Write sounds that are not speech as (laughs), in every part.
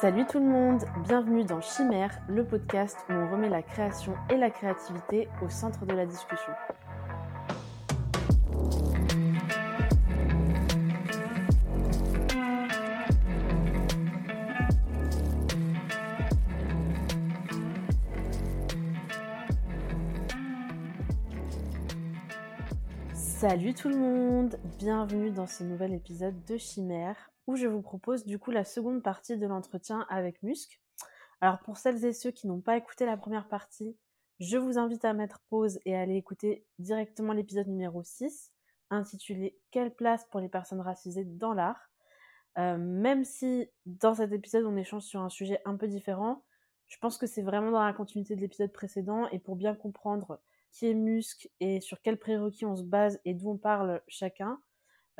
Salut tout le monde, bienvenue dans Chimère, le podcast où on remet la création et la créativité au centre de la discussion. Salut tout le monde, bienvenue dans ce nouvel épisode de Chimère où je vous propose du coup la seconde partie de l'entretien avec Musc. Alors pour celles et ceux qui n'ont pas écouté la première partie, je vous invite à mettre pause et à aller écouter directement l'épisode numéro 6 intitulé Quelle place pour les personnes racisées dans l'art euh, Même si dans cet épisode on échange sur un sujet un peu différent, je pense que c'est vraiment dans la continuité de l'épisode précédent et pour bien comprendre qui est Musc et sur quels prérequis on se base et d'où on parle chacun,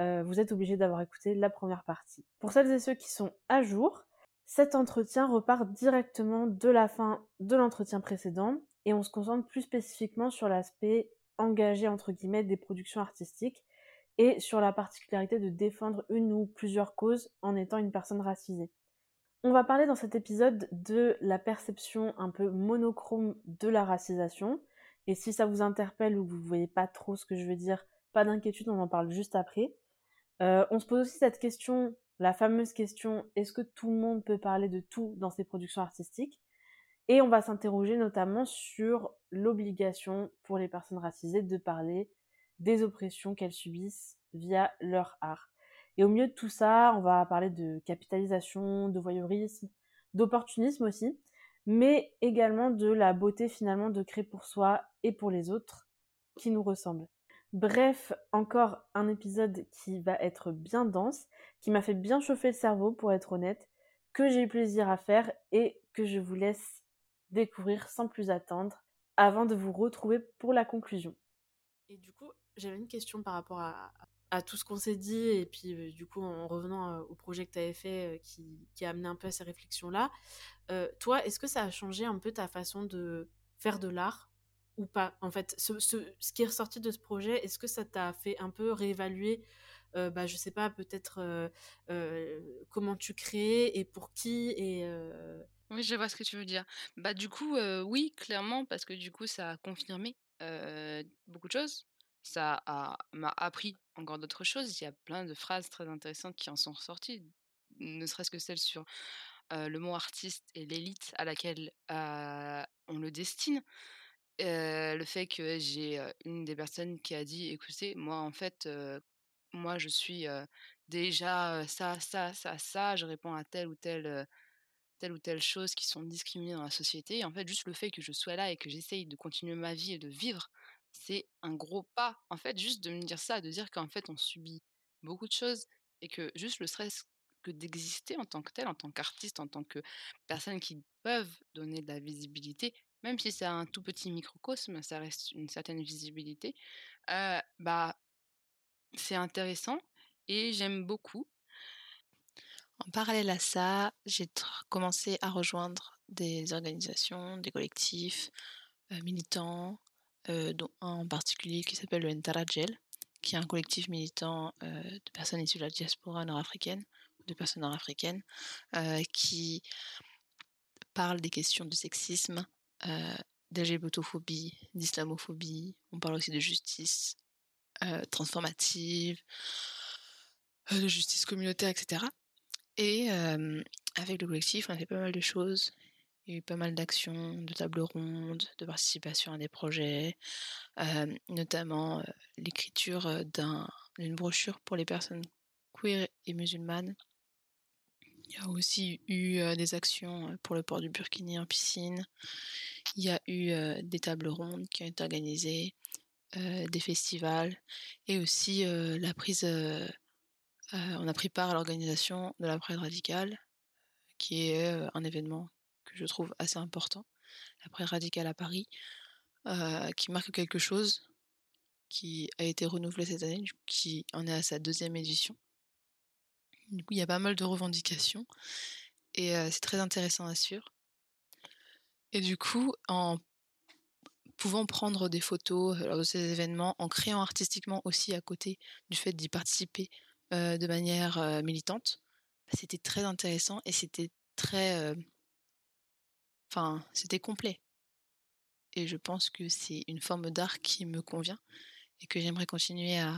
euh, vous êtes obligé d'avoir écouté la première partie. Pour celles et ceux qui sont à jour, cet entretien repart directement de la fin de l'entretien précédent et on se concentre plus spécifiquement sur l'aspect engagé entre guillemets des productions artistiques et sur la particularité de défendre une ou plusieurs causes en étant une personne racisée. On va parler dans cet épisode de la perception un peu monochrome de la racisation, et si ça vous interpelle ou que vous ne voyez pas trop ce que je veux dire, pas d'inquiétude, on en parle juste après. Euh, on se pose aussi cette question, la fameuse question, est-ce que tout le monde peut parler de tout dans ses productions artistiques? Et on va s'interroger notamment sur l'obligation pour les personnes racisées de parler des oppressions qu'elles subissent via leur art. Et au milieu de tout ça, on va parler de capitalisation, de voyeurisme, d'opportunisme aussi mais également de la beauté finalement de créer pour soi et pour les autres qui nous ressemblent. Bref, encore un épisode qui va être bien dense, qui m'a fait bien chauffer le cerveau pour être honnête, que j'ai eu plaisir à faire et que je vous laisse découvrir sans plus attendre avant de vous retrouver pour la conclusion. Et du coup, j'avais une question par rapport à, tout ce qu'on s'est dit et puis euh, du coup en revenant euh, au projet que tu avais fait euh, qui, qui, a amené un peu à ces réflexions là toi est-ce que ça a changé un peu ta façon de faire de l'art? Ou pas en fait ce, ce, qui est ressorti de ce projet est-ce que ça t'a fait un peu réévaluer bah, je sais pas peut-être comment tu crées et pour qui et oui je vois ce que tu veux dire bah du coup oui clairement parce que du coup ça a confirmé beaucoup de choses ça m'a appris encore d'autres choses. Il y a plein de phrases très intéressantes qui en sont ressorties, ne serait-ce que celle sur le mot artiste et l'élite à laquelle on le destine. Le fait que j'ai une des personnes qui a dit écoutez, moi en fait, moi je suis déjà ça, ça, ça, ça, je réponds à telle ou telle telle ou telle chose qui sont discriminées dans la société. En fait, juste le fait que je sois là et que j'essaye de continuer ma vie et de vivre c'est un gros pas. En fait, juste de me dire ça, de dire qu'en fait, on subit beaucoup de choses et que juste le stress que d'exister en tant que tel, en tant qu'artiste, en tant que personne qui peuvent donner de la visibilité, même si c'est un tout petit microcosme, ça reste une certaine visibilité, bah, c'est intéressant et j'aime beaucoup. En parallèle à ça, j'ai commencé à rejoindre des organisations, des collectifs militants, dont un en particulier qui s'appelle le Ntarajel, qui est un collectif militant de personnes issues de la diaspora nord-africaine, de personnes nord-africaines, qui parle des questions de sexisme, d'LGBTophobie, d'islamophobie. On parle aussi de justice transformative, de justice communautaire, etc. Et avec le collectif, on a fait pas mal de choses. Il y a eu pas mal d'actions, de tables rondes, de participation à des projets, notamment l'écriture d'une brochure pour les personnes queer et musulmanes. Il y a aussi eu des actions pour le port du Burkini en piscine. Il y a eu des tables rondes qui ont été organisées, des festivals et aussi la prise. on a pris part à l'organisation de la Pride radicale, qui est un événement je trouve assez important, la radicale à Paris, qui marque quelque chose, qui a été renouvelé cette année, qui en est à sa deuxième édition. Du coup, il y a pas mal de revendications et c'est très intéressant à suivre. Et du coup, en pouvant prendre des photos lors de ces événements, en créant artistiquement aussi à côté du fait d'y participer de manière militante, bah, c'était très intéressant et c'était très, enfin, c'était complet et je pense que c'est une forme d'art qui me convient et que j'aimerais continuer à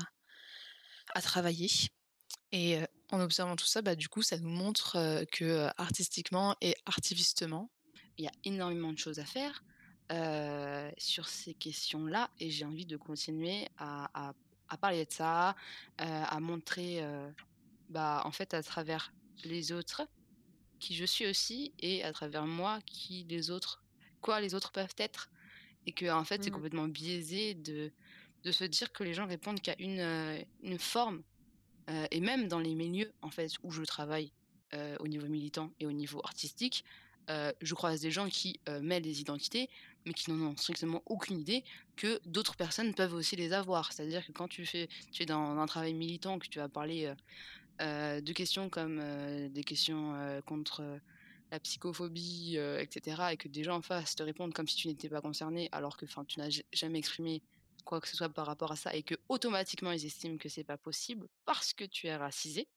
à travailler et en observant tout ça, bah, du coup, ça nous montre, que, artistiquement et artivistement, il y a énormément de choses à faire, sur ces questions-là et j'ai envie de continuer à à à parler de ça, à montrer, bah, en fait, à travers les autres, qui je suis aussi et à travers moi, qui les autres quoi les autres peuvent être et que en fait, c'est Mmh. complètement biaisé de de se dire que les gens répondent qu'à une, une forme Heu et même dans les milieux, en fait, où je travaille, heu, au niveau militant et au niveau artistique, heu, je croise des gens qui, mêlent des identités, mais qui n'en ont strictement aucune idée que d'autres personnes peuvent aussi les avoir. C'est-à-dire que quand tu fais tu es dans un travail militant, que tu vas parler, de questions comme, des questions, contre, la psychophobie, heu et que des gens en face te répondent comme si tu n'étais pas concerné, alors que, tu n'as ja jamais exprimé quoi que ce soit par rapport à ça et que automatiquement ils estiment que c'est pas possible parce que tu es racisé,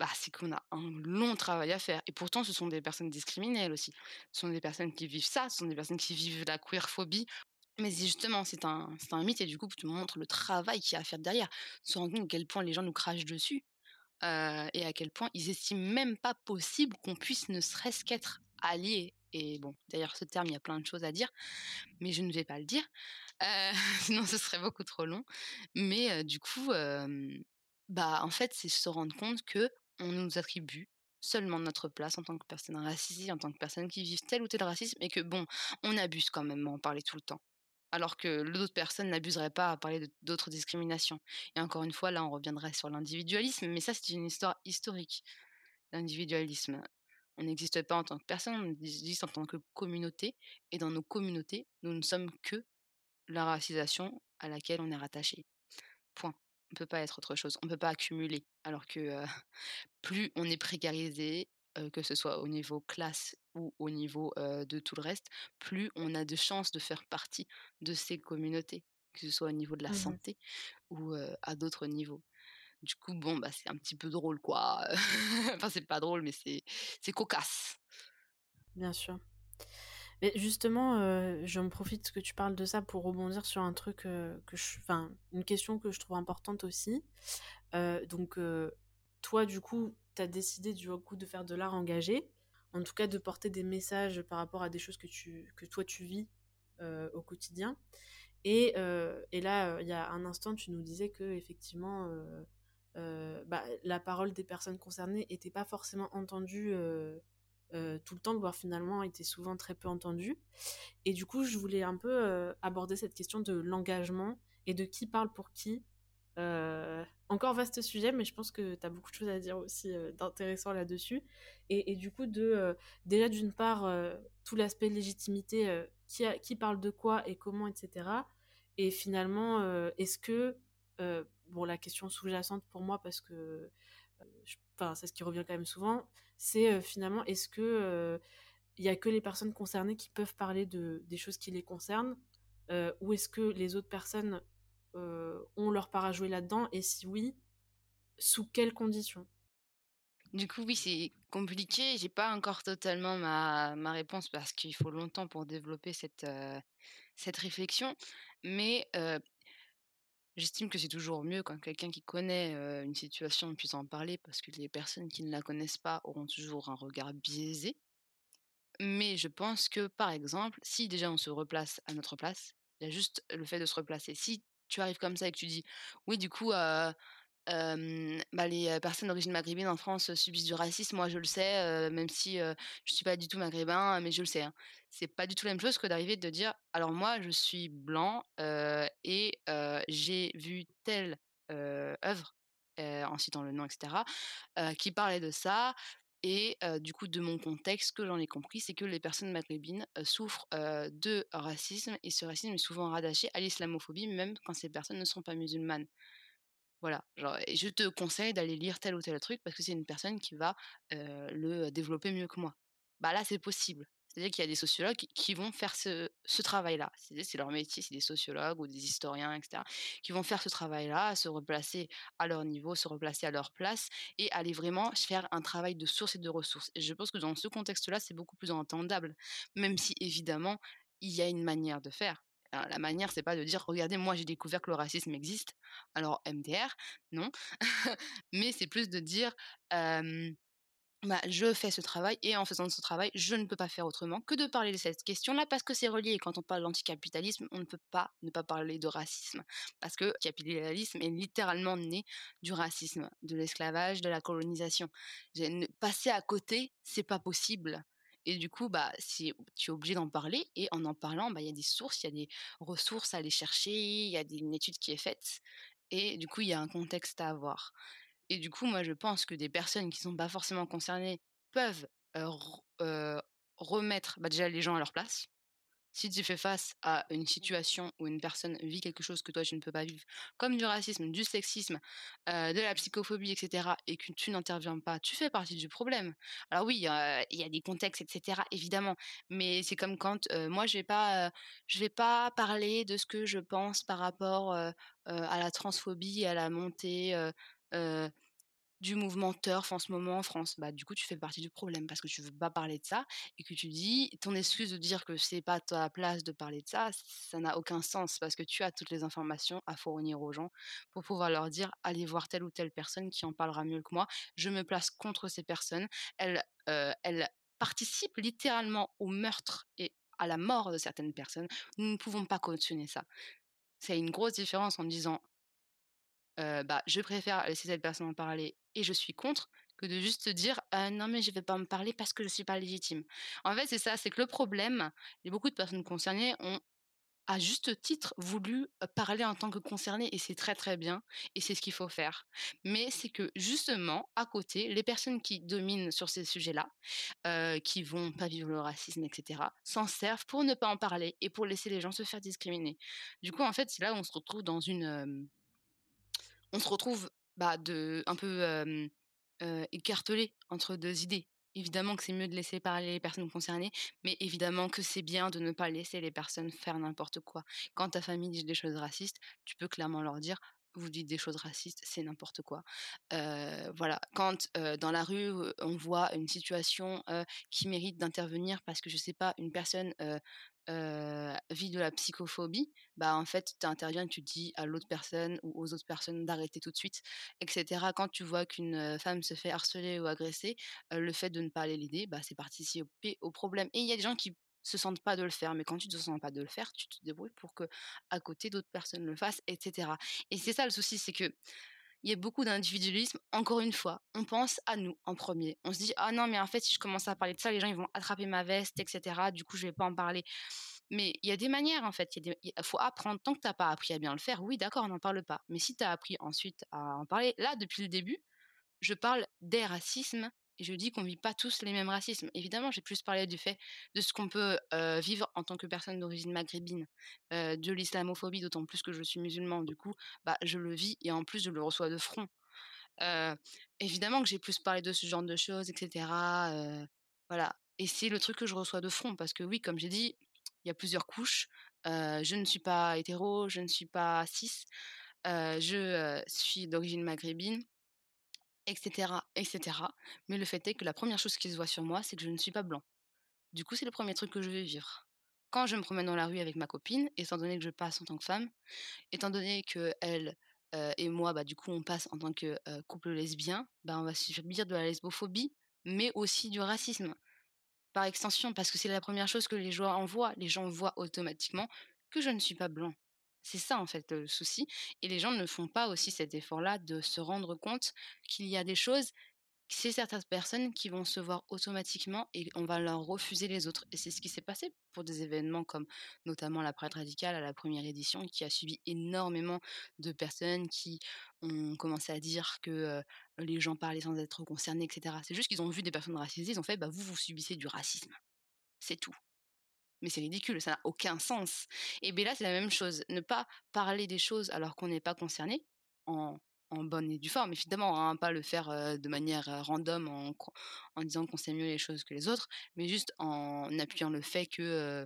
bah, c'est qu'on a un long travail à faire et pourtant ce sont des personnes discriminées aussi. Ce sont des personnes qui vivent ça, ce sont des personnes qui vivent la queerphobie, mais justement c'est un un mythe et du coup tu montres le travail qu'il y a à faire derrière. Se rendre compte à quel point les gens nous crachent dessus heu et à quel point ils estiment même pas possible qu'on puisse ne serait-ce qu'être alliés et bon, d'ailleurs ce terme, il y a plein de choses à dire, mais je ne vais pas le dire, heu, (laughs) sinon ce serait beaucoup trop long. Mais du coup, bah, en fait, c'est se rendre compte que on nous attribue seulement notre place en tant que personne racisée, en tant que personne qui vivent tel ou tel racisme et que bon, on abuse quand même à en parler tout le temps. Alors que l'autre personne n'abuserait pas à parler d'autres discriminations. Et encore une fois, là, on reviendrait sur l'individualisme, mais ça, c'est une histoire historique. L'individualisme, on n'existe pas en tant que personne, on existe en tant que communauté et dans nos communautés, nous ne sommes que la racisation à laquelle on est rattaché. Point. On ne peut pas être autre chose. On ne peut pas accumuler. Alors que, heu, (laughs) plus on est précarisé, heu, que ce soit au niveau classe ou au niveau, heu, de tout le reste, plus on a de chances de faire partie de ces communautés, que ce soit au niveau de la Mmh santé ou, à d'autres niveaux. Du coup, bon, bah, c'est un petit peu drôle, quoi. (laughs) Enfin, c'est pas drôle, mais c'est c'est cocasse. Bien sûr. Mais justement, heu, j'en profite que tu parles de ça pour rebondir sur un truc, que je enfin, une question que je trouve importante aussi. Donc, toi, du coup, tu as décidé du coup de faire de l'art engagé, en tout cas de porter des messages par rapport à des choses que tu que toi tu vis, au quotidien et et là, il y a un instant, tu nous disais qu'effectivement, heu heu, bah, la parole des personnes concernées était pas forcément entendue, heu heu, tout le temps, voire finalement était souvent très peu entendue. Et du coup, je voulais un peu, aborder cette question de l'engagement et de qui parle pour qui. Encore vaste sujet, mais je pense que tu as beaucoup de choses à dire aussi, d'intéressant là-dessus. Et du coup déjà d'une part, tout l'aspect légitimité, qui qui parle de quoi et comment et cetera. Et finalement, est-ce que, bon la question sous-jacente pour moi parce que, je enfin c'est ce qui revient quand même souvent, c'est, heu, finalement est-ce que, heu, il y a que les personnes concernées qui peuvent parler de des choses qui les concernent, ou est-ce que les autres personnes, ont leur part à jouer là-dedans et si oui, sous quelles conditions? Du coup, oui, c'est compliqué. J'ai pas encore totalement ma ma réponse parce qu'il faut longtemps pour développer cette, cette réflexion. Mais, j'estime que c'est toujours mieux quand quelqu'un qui connaît, une situation puisse en parler parce que les personnes qui ne la connaissent pas auront toujours un regard biaisé. Mais je pense que, par exemple, si déjà on se replace à notre place, il y a juste le fait de se replacer. Si tu arrives comme ça et que tu dis: «Oui, du coup, bah, les, personnes d'origine maghrébine en France, subissent du racisme, moi je le sais, même si, heu, je suis pas du tout maghrébin, mais je le sais, hein». C'est pas du tout la même chose que d'arriver de dire: «Alors moi je suis blanc, et j'ai vu telle, œuvre», en citant le nom et cetera, heu, qui parlait de ça et du coup, de mon contexte, ce que j'en ai compris, c'est que les personnes maghrébines, souffrent, de racisme et ce racisme est souvent rattaché à l'islamophobie, même quand ces personnes ne sont pas musulmanes. Voilà, genre je te conseille d'aller lire tel ou tel truc parce que c'est une personne qui va, le développer mieux que moi. Bah, là, c'est possible. C'est-à-dire qu'il y a des sociologues qui vont faire ce travail-là. C'est leur métier, c'est des sociologues ou des historiens et cetera, qui vont faire ce travail-là, se replacer à leur niveau, se replacer à leur place et aller vraiment faire un travail de source et de ressources et je pense que dans ce contexte-là, c'est beaucoup plus entendable, même si évidemment, il y a une manière de faire. La manière, c'est pas de dire: «Regardez, moi j'ai découvert que le racisme existe, alors MDR», non, (laughs) mais c'est plus de dire, «Bah, je fais ce travail et en faisant ce travail, je ne peux pas faire autrement que de parler de cette question-là parce que c'est relié» et quand on parle d'anticapitalisme, on ne peut pas ne pas parler de racisme parce que capitalisme est littéralement né du racisme, de l'esclavage, de la colonisation. Passer à côté, c'est pas possible et du coup, bah, tu es obligé d'en parler et en en parlant, bah, il y a des sources, il y a des ressources à aller chercher, il y a des une étude qui est faite et du coup, il y a un contexte à avoir et du coup, moi, je pense que des personnes qui sont pas forcément concernées peuvent, remettre, bah, déjà les gens à leur place. Si tu fais face à une situation où une personne vit quelque chose que toi tu ne peux pas vivre, comme du racisme, du sexisme, de la psychophobie et cetera et que tu n'interviens pas, tu fais partie du problème. Alors oui, il y a des contextes et cetera, évidemment, mais c'est comme quand, moi je vais pas, je vais pas parler de ce que je pense par rapport, à la transphobie à la montée, du mouvement TERF en ce moment en France? Bah, du coup, tu fais partie du problème parce que tu veux pas parler de ça et que tu dis ton excuse de dire que c'est pas ta place de parler de ça, ça n'a aucun sens parce que tu as toutes les informations à fournir aux gens pour pouvoir leur dire: «Allez voir telle ou telle personne qui en parlera mieux que moi. Je me place contre ces personnes, elles, elles participent littéralement au meurtre et à la mort de certaines personnes. Nous ne pouvons pas cautionner ça». C'est une grosse différence en disant heu, bah, je préfère laisser cette personne en parler et je suis contre, que de juste dire: «Heu, non mais je vais pas en parler parce que je suis pas légitime». En fait, c'est ça, c'est que le problème et beaucoup de personnes concernées ont, à juste titre, voulu, parler en tant que concernées et c'est très, très bien et c'est ce qu'il faut faire. Mais c'est que justement, à côté, les personnes qui dominent sur ces sujets-là, heu, qui vont pas vivre le racisme et cetera, s'en servent pour ne pas en parler et pour laisser les gens se faire discriminer. Du coup, en fait, c'est là où on se retrouve dans une, on se retrouve, bah, de un peu, écartelés entre 2 idées. Évidemment que c'est mieux de laisser parler les personnes concernées, mais évidemment que c'est bien de ne pas laisser les personnes faire n'importe quoi. Quand ta famille dit des choses racistes, tu peux clairement leur dire: «Vous dites des choses racistes, c'est n'importe quoi». Voilà, quand, dans la rue, on voit une situation, qui mérite d'intervenir parce que je sais pas, une personne, heu, vit de la psychophobie, bah, en fait, tu interviens tu dis à l'autre personne ou aux autres personnes d'arrêter tout de suite et cetera. Quand tu vois qu'une, femme se fait harceler ou agresser, le fait de ne pas aller l'aider, bah, c'est participer au problème et il y a des gens qui se sentent pas de le faire, mais quand tu te sens pas de le faire, tu te débrouilles pour qu'à côté d'autres personnes le fassent et cetera et c'est ça le souci, c'est qu'il y a beaucoup d'individualisme. Encore une fois, on pense à nous en 1er. On se dit: «Ah non, mais en fait, si je commence à parler de ça, les gens, ils vont attraper ma veste et cetera. Du coup, je vais pas en parler». Mais il y a des manières, en fait, il il faut apprendre. Tant que tu as pas appris à bien le faire, oui, d'accord, on n'en parle pas. Mais si tu as appris ensuite à en parler, là, depuis le début, je parle des racismes et je dis qu'on vit pas tous les mêmes racismes. Évidemment, j'ai plus parlé du fait de ce qu'on peut, vivre en tant que personne d'origine maghrébine, de l'islamophobie, d'autant plus que je suis musulmane. Du coup, bah, je le vis et en plus, je le reçois de front. Évidemment que j'ai plus parlé de ce genre de choses et cetera, heu, voilà et c'est le truc que je reçois de front parce que oui, comme j'ai dit, il y a plusieurs couches. Je ne suis pas hétéro, je ne suis pas cis, je, suis d'origine maghrébine et cetera et cetera. Mais le fait est que la 1re chose qui se voit sur moi, c'est que je ne suis pas blanc. Du coup, c'est le 1er truc que je vais vivre. Quand je me promène dans la rue avec ma copine, étant donné que je passe en tant que femme, étant donné qu'elle, heu et moi, bah, du coup, on passe en tant que, heu, couple lesbien, bah, on va subir de la lesbophobie, mais aussi du racisme, par extension, parce que c'est la 1re chose que les gens voient. Les gens voient automatiquement que je ne suis pas blanc. C'est ça, en fait, le souci et les gens ne font pas aussi cet effort-là de se rendre compte qu'il y a des choses chez certaines personnes qui vont se voir automatiquement et on va leur refuser les autres et c'est ce qui s'est passé pour des événements comme notamment la Pride radicale à la 1re édition qui a subi énormément de personnes qui ont commencé à dire que, les gens parlaient sans être concernés et cetera. C'est juste qu'ils ont vu des personnes racisées, ils ont fait: «Bah, vous, vous subissez du racisme». C'est tout. Mais c'est ridicule, ça n'a aucun sens et beh, là, c'est la même chose. Ne pas parler des choses alors qu'on n'est pas concerné, en en bonne et due forme évidemment, hein, pas le faire, de manière, random en en disant qu'on sait mieux les choses que les autres, mais juste en appuyant le fait que,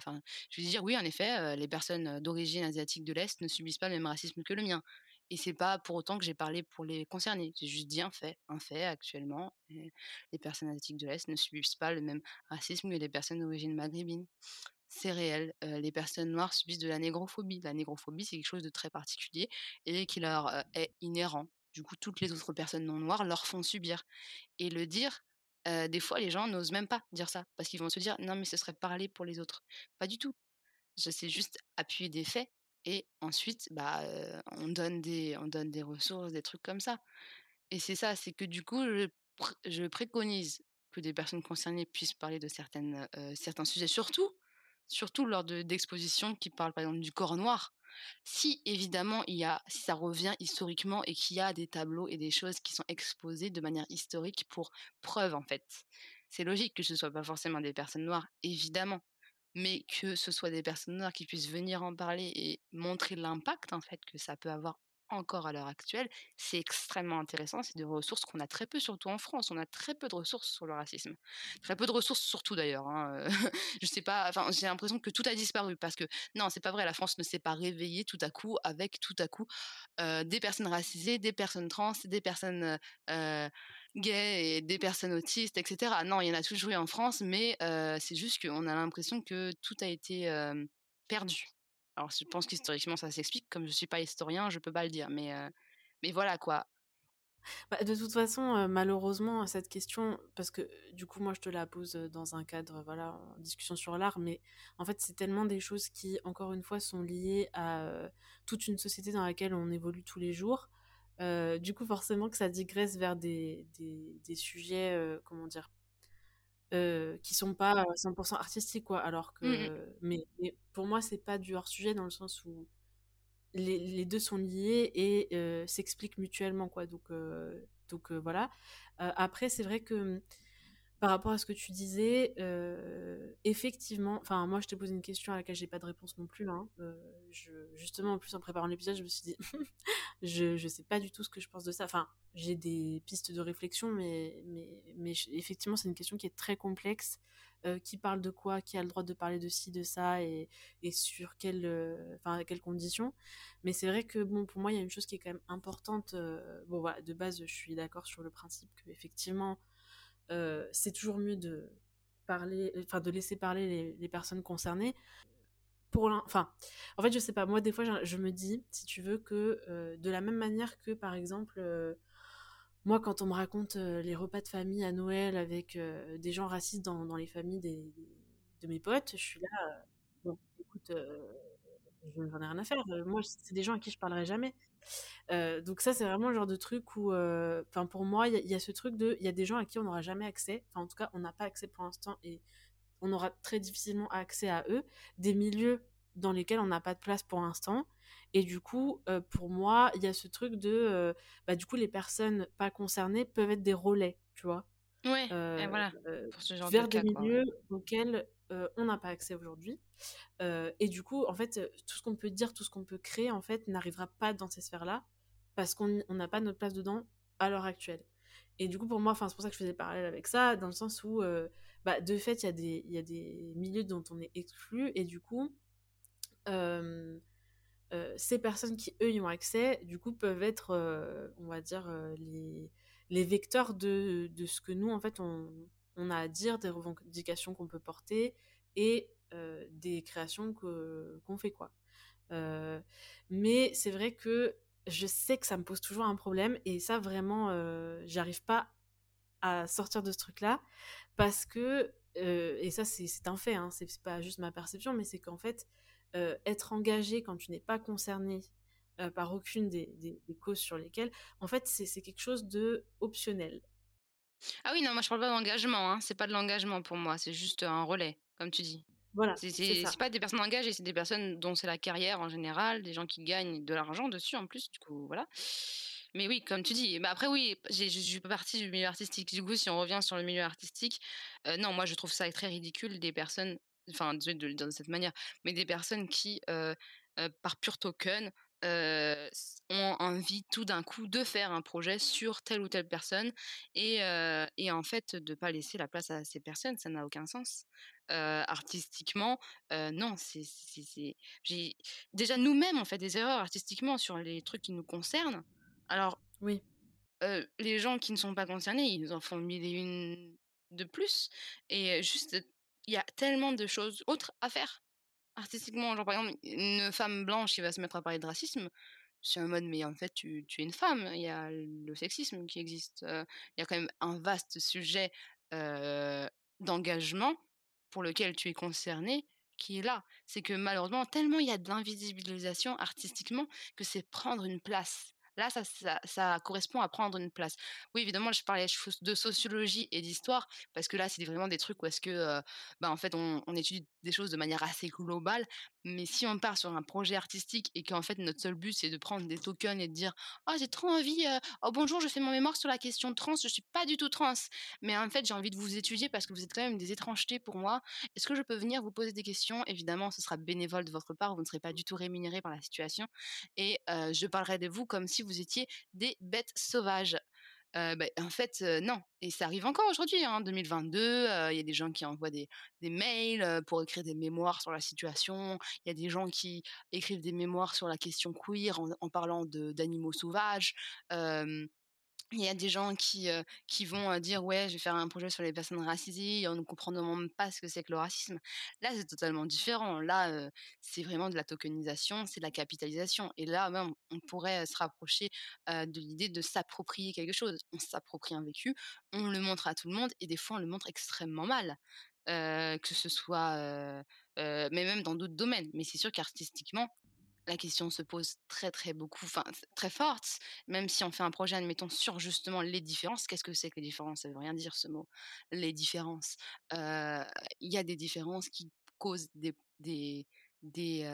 je veux dire oui en effet, les personnes d'origine asiatique de l'Est ne subissent pas le même racisme que le mien et c'est pas pour autant que j'ai parlé pour les concerner. J'ai juste dit un fait, un fait actuellement, les personnes asiatiques de l'Est ne subissent pas le même racisme que les personnes d'origine maghrébine. C'est réel, les personnes noires subissent de la négrophobie. La négrophobie, c'est quelque chose de très particulier et qui leur, est inhérent. Du coup, toutes les autres personnes non noires leur font subir et le dire, des fois les gens n'osent même pas dire ça parce qu'ils vont se dire: «Non mais ce serait parler pour les autres». Pas du tout. Sais juste appuyer des faits et ensuite, bah, on donne des on donne des ressources, des trucs comme ça et c'est ça, c'est que du coup, je pr je préconise que des personnes concernées puissent parler de certaines, certains sujets, surtout surtout lors de d'expositions qui parlent, par exemple, du corps noir. Si évidemment il y a si ça revient historiquement et qu'il y a des tableaux et des choses qui sont exposées de manière historique pour preuve, en fait. C'est logique que ce soit pas forcément des personnes noires, évidemment, mais que ce soit des personnes noires qui puissent venir en parler et montrer l'impact, en fait, que ça peut avoir encore à l'heure actuelle, c'est extrêmement intéressant. C'est des ressources qu'on a très peu, surtout en France. On a très peu de ressources sur le racisme. Très peu de ressources sur tout d'ailleurs, hein, (laughs) je sais pas, enfin, j'ai l'impression que tout a disparu parce que non, c'est pas vrai, la France ne s'est pas réveillée tout à coup avec tout à coup, heu, des personnes racisées, des personnes trans, des personnes, heu, gays et des personnes autistes et cetera. Non, il y en a toujours eu en France, mais heu, c'est juste qu'on a l'impression que tout a été, perdu. Alors je pense qu'historiquement ça s'explique, comme je suis pas historien, je peux pas le dire, mais mais voilà quoi. Bah, de toute façon, heu, malheureusement, cette question parce que, du coup, moi, je te la pose, dans un cadre, voilà, en discussion sur l'art, mais en fait, c'est tellement des choses qui, encore une fois, sont liées à, toute une société dans laquelle on évolue tous les jours. Du coup, forcément que ça digresse vers des des des sujets, comment dire? Heu, qui sont pas, heu, 100 artistiques, quoi. Alors Mmh mh. que mais mais pour moi, c'est pas du hors sujet dans le sens où les les 2 sont liés et s'expliquent mutuellement, quoi, donc donc voilà. Après, c'est vrai que, mmh, par rapport à ce que tu disais, heu, effectivement enfin, moi, je t'ai posé une question à laquelle j'ai pas de réponse non plus, hein. Je justement, en plus, en préparant l'épisode, je me suis dit: (laughs) «Je je sais pas du tout ce que je pense de ça». Enfin, j'ai des pistes de réflexion, mais effectivement, c'est une question qui est très complexe. Heu, qui parle de quoi? Qui a le droit de parler de ci, de ça et sur quelles, conditions? Mais c'est vrai que, bon, pour moi, il y a une chose qui est quand même importante, de base, je suis d'accord sur le principe qu'effectivement, heu, c'est toujours mieux de parler, enfin, de laisser parler les personnes concernées. Pour enfin, en fait, je sais pas, moi, des fois, je me dis, si tu veux, que, heu, de la même manière que, par exemple, heu, moi, quand on me raconte, les repas de famille à Noël avec, des gens racistes dans dans les familles des de mes potes, je suis là, bon, écoute, j'en ai rien à faire, heu, moi, c'est des gens à qui je parlerai jamais. Heu, donc ça, c'est vraiment le genre de truc où, heu, enfin, pour moi, il y a ce truc de il y a des gens à qui on n'aura jamais accès, enfin, en tout cas, on n'a pas accès pour l'instant et on aura très difficilement accès à eux, des milieux dans lesquels on n'a pas de place pour l'instant et du coup, pour moi, il y a ce truc de, bah, du coup, les personnes pas concernées peuvent être des relais, tu vois? Ouais et voilà, pour ce genre de vers des quoi, milieux auxquels, on n'a pas accès aujourd'hui. Et du coup, en fait, tout ce qu'on peut dire, tout ce qu'on peut créer, en fait, n'arrivera pas dans ces sphères-là parce qu'on n'a pas notre place dedans à l'heure actuelle et du coup, pour moi, c'est pour ça que je faisais le parallèle avec ça, dans le sens où, bah, de fait, il y a des il y a des milieux dont on est exclu et du coup, ces personnes qui, eux, y ont accès, du coup, peuvent être, on va dire, les les vecteurs de ce que nous, en fait, on a à dire, des revendications qu'on peut porter et heu, des créations qu'on fait, quoi. Heu, mais c'est vrai que je sais que ça me pose toujours un problème et ça, vraiment, heu, j'arrive pas à sortir de ce truc-là parce que, et ça, c'est un fait, hein, c'est pas juste ma perception, mais c'est qu'en fait, être engagé quand tu n'es pas concerné, heu, par aucune des des des causes sur lesquelles en fait, c'est quelque chose d'optionnel. Ah oui, non, moi je parle pas d'engagement, hein, c'est pas de l'engagement pour moi, c'est juste un relais, comme tu dis. Voilà, C'est pas des personnes engagées, c'est des personnes dont c'est la carrière en général, des gens qui gagnent de l'argent dessus en plus, du coup voilà. Mais oui, comme tu dis, bah, après oui, je suis pas partie du milieu artistique. Du coup, si on revient sur le milieu artistique, heu, non, moi je trouve ça très ridicule des personnes enfin de le dire de cette manière, mais des personnes qui, heu, par pur token, ont envie tout d'un coup de faire un projet sur telle ou telle personne et, et en fait de pas laisser la place à ces personnes, ça n'a aucun sens. artistiquement, non, c'est j'ai déjà nous-mêmes on fait des erreurs artistiquement sur les trucs qui nous concernent. Alors oui. les gens qui ne sont pas concernés, ils nous en font mille et une de plus et juste il y a tellement de choses autres à faire artistiquement. Genre, par exemple, une femme blanche qui va se mettre à parler de racisme, c'est un mode, mais en fait, tu, es une femme. Il y a le sexisme qui existe. il y a quand même un vaste sujet d'engagement pour lequel tu es concerné qui est là. C'est que malheureusement, tellement il y a de l'invisibilisation artistiquement que c'est prendre une place. Là, ça, ça, correspond à prendre une place. Oui, évidemment, je parlais de sociologie et d'histoire, parce que là, c'est vraiment des trucs où est-ce que, bah, en fait, on, étudie des choses de manière assez globale. Mais si on part sur un projet artistique et qu'en fait, notre seul but, c'est de prendre des tokens et de dire Oh, j'ai trop envie, oh bonjour, je fais mon mémoire sur la question trans, je suis pas du tout trans. Mais en fait, j'ai envie de vous étudier parce que vous êtes quand même des étrangetés pour moi. Est-ce que je peux venir vous poser des questions? Évidemment, ce sera bénévole de votre part, vous ne serez pas du tout rémunéré par la situation. Et je parlerai de vous comme si vous étiez des bêtes sauvages. Bah, en fait, non. Et ça arrive encore aujourd'hui, en hein, 2022. Il y a des gens qui envoient des, mails pour écrire des mémoires sur la situation. Il y a des gens qui écrivent des mémoires sur la question queer en, parlant d'animaux sauvages. Y a des gens qui, qui vont dire ouais je vais faire un projet sur les personnes racisées on ne comprend même pas ce que c'est que le racisme. Là c'est totalement différent. Là c'est vraiment de la tokenisation, c'est de la capitalisation. Et là même on pourrait se rapprocher de l'idée de s'approprier quelque chose. On s'approprie un vécu, on le montre à tout le monde et des fois on le montre extrêmement mal. que ce soit mais même dans d'autres domaines. Mais c'est sûr qu'artistiquement la question se pose très très beaucoup, enfin très forte, même si on fait un projet, admettons, sur justement les différences. Qu'est-ce que c'est que les différences? Ça veut rien dire ce mot. Les différences. Il y a des différences qui causent des, des, des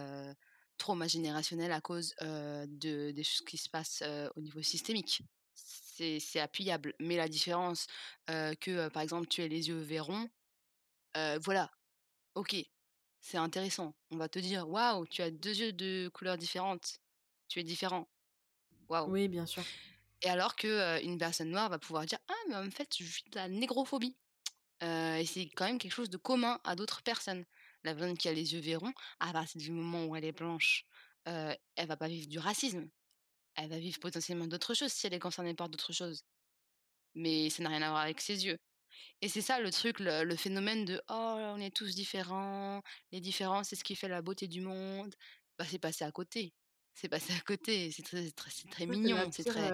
traumas générationnels à cause de, des choses qui se passent au niveau systémique. C'est appuyable. Mais la différence que, par exemple, tu aies les yeux verrons, voilà, ok, c'est intéressant. On va te dire: «Waouh, tu as deux yeux de couleurs différentes. Tu es différent. Waouh» Oui, bien sûr. et alors que, une personne noire va pouvoir dire: «Ah mais en fait, je vis de la négrophobie». et c'est quand même quelque chose de commun à d'autres personnes. La personne qui a les yeux verrons, à partir du moment où elle est blanche, elle va pas vivre du racisme. Elle va vivre potentiellement d'autres choses si elle est concernée par d'autres choses. Mais ça n'a rien à voir avec ses yeux. Et c'est ça le truc, le, phénomène de oh, on est tous différents, les différences, c'est ce qui fait la beauté du monde. Bah, c'est passé à côté. C'est passé à côté. C'est très, très, très mignon. C'est très.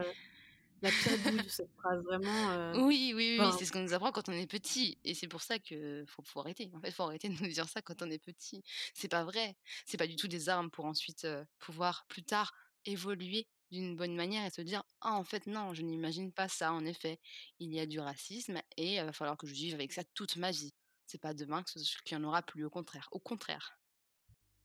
la pire de cette phrase, vraiment. Oui, oui, oui, c'est ce qu'on nous apprend quand on est petit. Et c'est pour ça qu'il faut, faut arrêter. En fait, faut arrêter de nous dire ça quand on est petit. C'est pas vrai. C'est pas du tout des armes pour ensuite pouvoir plus tard évoluer d'une bonne manière et se dire ah en fait non je n'imagine pas ça en effet. Il y a du racisme et il va falloir que je vive avec ça toute ma vie. C'est pas demain qu'il n'y en aura plus au contraire au contraire.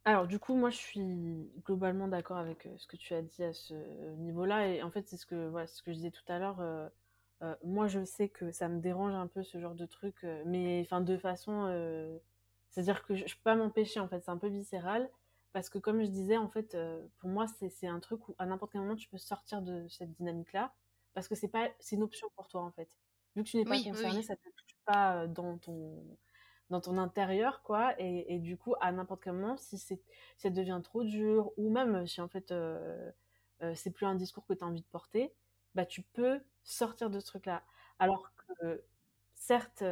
Alors du coup moi je suis globalement d'accord avec ce que tu as dit à ce niveau là et en fait c'est ce que ce que je disais tout à l'heure moi je sais que ça me dérange un peu ce genre de truc mais enfin de façon c'est à dire que je, je peux pas m'empêcher en fait c'est un peu viscéral parce que comme je disais, en fait, euh, pour moi, c'est un truc où à n'importe quel moment, tu peux sortir de cette dynamique-là, parce que c'est pas c'est une option pour toi, en fait. Vu que tu n'es pas concerné, ça ne te touche pas euh, dans ton, dans ton intérieur, quoi. Et, et du coup, à n'importe quel moment, si, ça devient trop dur, ou même si, en fait, euh, c'est plus un discours que tu as envie de porter, bah, tu peux sortir de ce truc-là. Alors que, certes,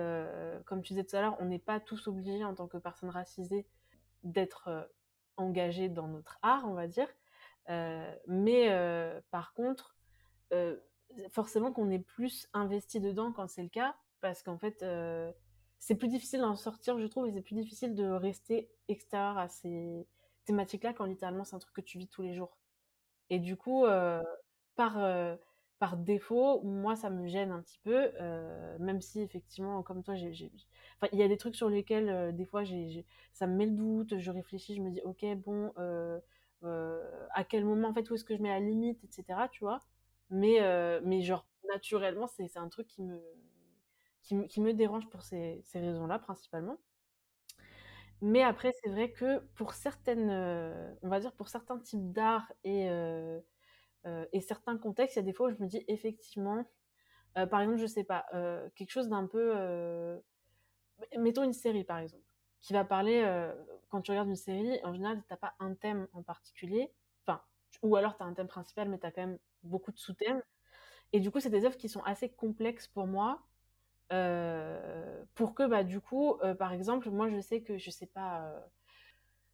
comme tu disais tout à l'heure, on n'est pas tous obligés, en tant que personne racisée, d'être engagé dans notre art, on va dire. Euh, mais euh, par contre, euh, forcément qu'on est plus investi dedans quand c'est le cas, parce qu'en fait, c'est plus difficile d'en sortir, je trouve, et c'est plus difficile de rester extérieur à ces thématiques-là quand littéralement c'est un truc que tu vis tous les jours. Et du coup, par par défaut, moi, ça me gêne un petit peu, euh, même si effectivement, comme toi, j'ai, Enfin, il y a des trucs sur lesquels, euh, des fois, j'ai, ça me met le doute, je réfléchis, je me dis, ok, bon, euh, à quel moment, en fait, où est-ce que je mets la limite, etc., tu vois. Mais, mais genre, naturellement, c'est, un truc qui me, qui, me dérange pour ces, ces raisons-là, principalement. Mais après, c'est vrai que pour certaines, on va dire pour certains types d'art et et certains contextes, il y a des fois où je me dis effectivement, heu, par exemple, je sais pas, heu, quelque chose d'un peu, mettons une série par exemple, qui va parler, quand tu regardes une série, en général, tu as pas un thème en particulier, enfin, ou alors tu as un thème principal, mais tu as quand même beaucoup de sous-thèmes. Et du coup, c'est des œuvres qui sont assez complexes pour moi, pour que, bah, du coup, par exemple, moi, je sais que je sais pas,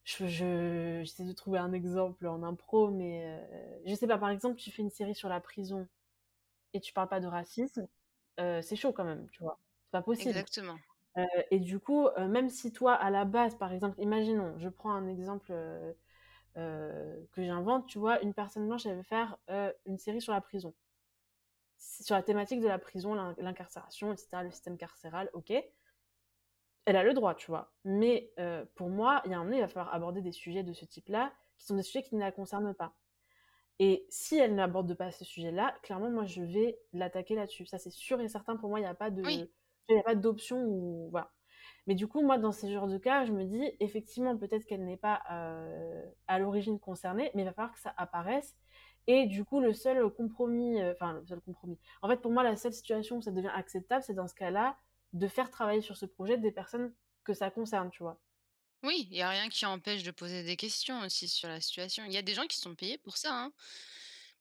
je je j'essaie de trouver un exemple en impro, mais heu, je sais pas, par exemple, tu fais une série sur la prison et tu parles pas de racisme, heu, c'est chaud quand même, tu vois? C'est pas possible. Exactement. Heu et du coup, heu, même si toi, à la base, par exemple, imaginons, je prends un exemple, que j'invente, tu vois? Une personne blanche, elle veut faire, une série sur la prison. Sur la thématique de la prison, l'in l'incarcération et cetera, le système carcéral, OK. Elle a le droit, tu vois? Mais heu, pour moi, il y a un moment, il va falloir aborder des sujets de ce type-là, qui sont des sujets qui ne la concernent pas. Et si elle n'aborde pas ce sujet-là, clairement, moi, je vais l'attaquer là-dessus. Ça, c'est sûr et certain. Pour moi, il y a pas Oui, de il y a pas d'option ou voilà. Mais du coup, moi, dans ces genres de cas, je me dis: «Effectivement, peut-être qu'elle n'est pas, heu, à l'origine concernée, mais il va falloir que ça apparaisse» et du coup, le seul compromis, heu, enfin, le seul compromis en fait, pour moi, la seule situation où ça devient acceptable, c'est dans ce cas-là, de faire travailler sur ce projet des personnes que ça concerne, tu vois? oui, il y a rien qui empêche de poser des questions aussi sur la situation. Il y a des gens qui sont payés pour ça, hein.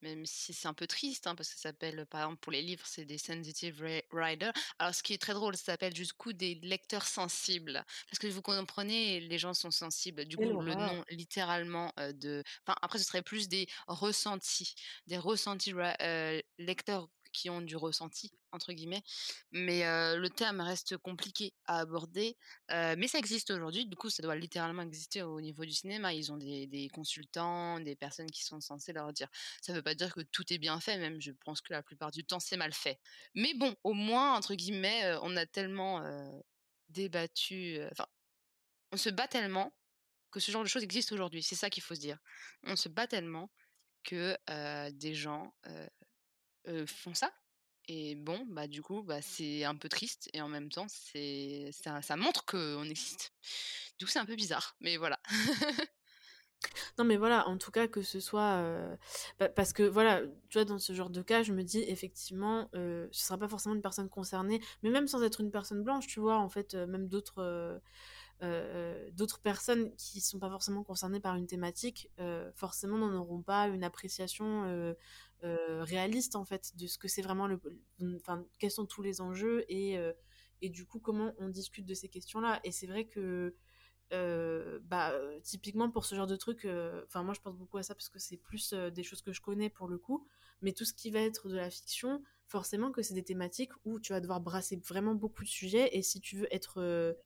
Même si c'est un peu triste, hein, parce que ça s'appelle, par exemple, pour les livres, c'est des sensitive ri readers. Alors ce qui est très drôle, ça s'appelle du coup des lecteurs sensibles. Parce que vous comprenez, les gens sont sensibles. Du coup, le nom littéralement, heu, de enfin, après ce serait plus des ressentis, des ressentis heu, lecteurs qui ont du «ressenti» entre guillemets. Mais, le terme reste compliqué à aborder, mais ça existe aujourd'hui. Du coup, ça doit littéralement exister au niveau du cinéma. Ils ont des consultants, des personnes qui sont censées leur dire ça veut pas dire que tout est bien fait, même je pense que la plupart du temps, c'est mal fait. Mais bon, au moins, entre guillemets, on a tellement, débattu, enfin, on se bat tellement que ce genre de choses existe aujourd'hui. C'est ça qu'il faut se dire. On se bat tellement que, des gens, heu, font ça et bon, bah, du coup, bah, c'est un peu triste et en même temps, c'est ça ça montre qu'on existe. Du coup, c'est un peu bizarre, mais voilà. (laughs) Non, mais voilà, en tout cas, que ce soit. pa- parce que, voilà, tu vois, dans ce genre de cas, je me dis, effectivement, euh, ce sera pas forcément une personne concernée, mais même sans être une personne blanche, tu vois, en fait, même d'autres. d'autres personnes qui sont pas forcément concernées par une thématique, forcément n'en auront pas une appréciation euh, réaliste en fait de ce que c'est vraiment le, enfin quels sont tous les enjeux et euh, et du coup comment on discute de ces questions-là. Et c'est vrai que euh, bah, typiquement pour ce genre de truc, enfin moi je pense beaucoup à ça parce que c'est plus des choses que je connais pour le coup, mais tout ce qui va être de la fiction, forcément que c'est des thématiques où tu vas devoir brasser vraiment beaucoup de sujets et si tu veux être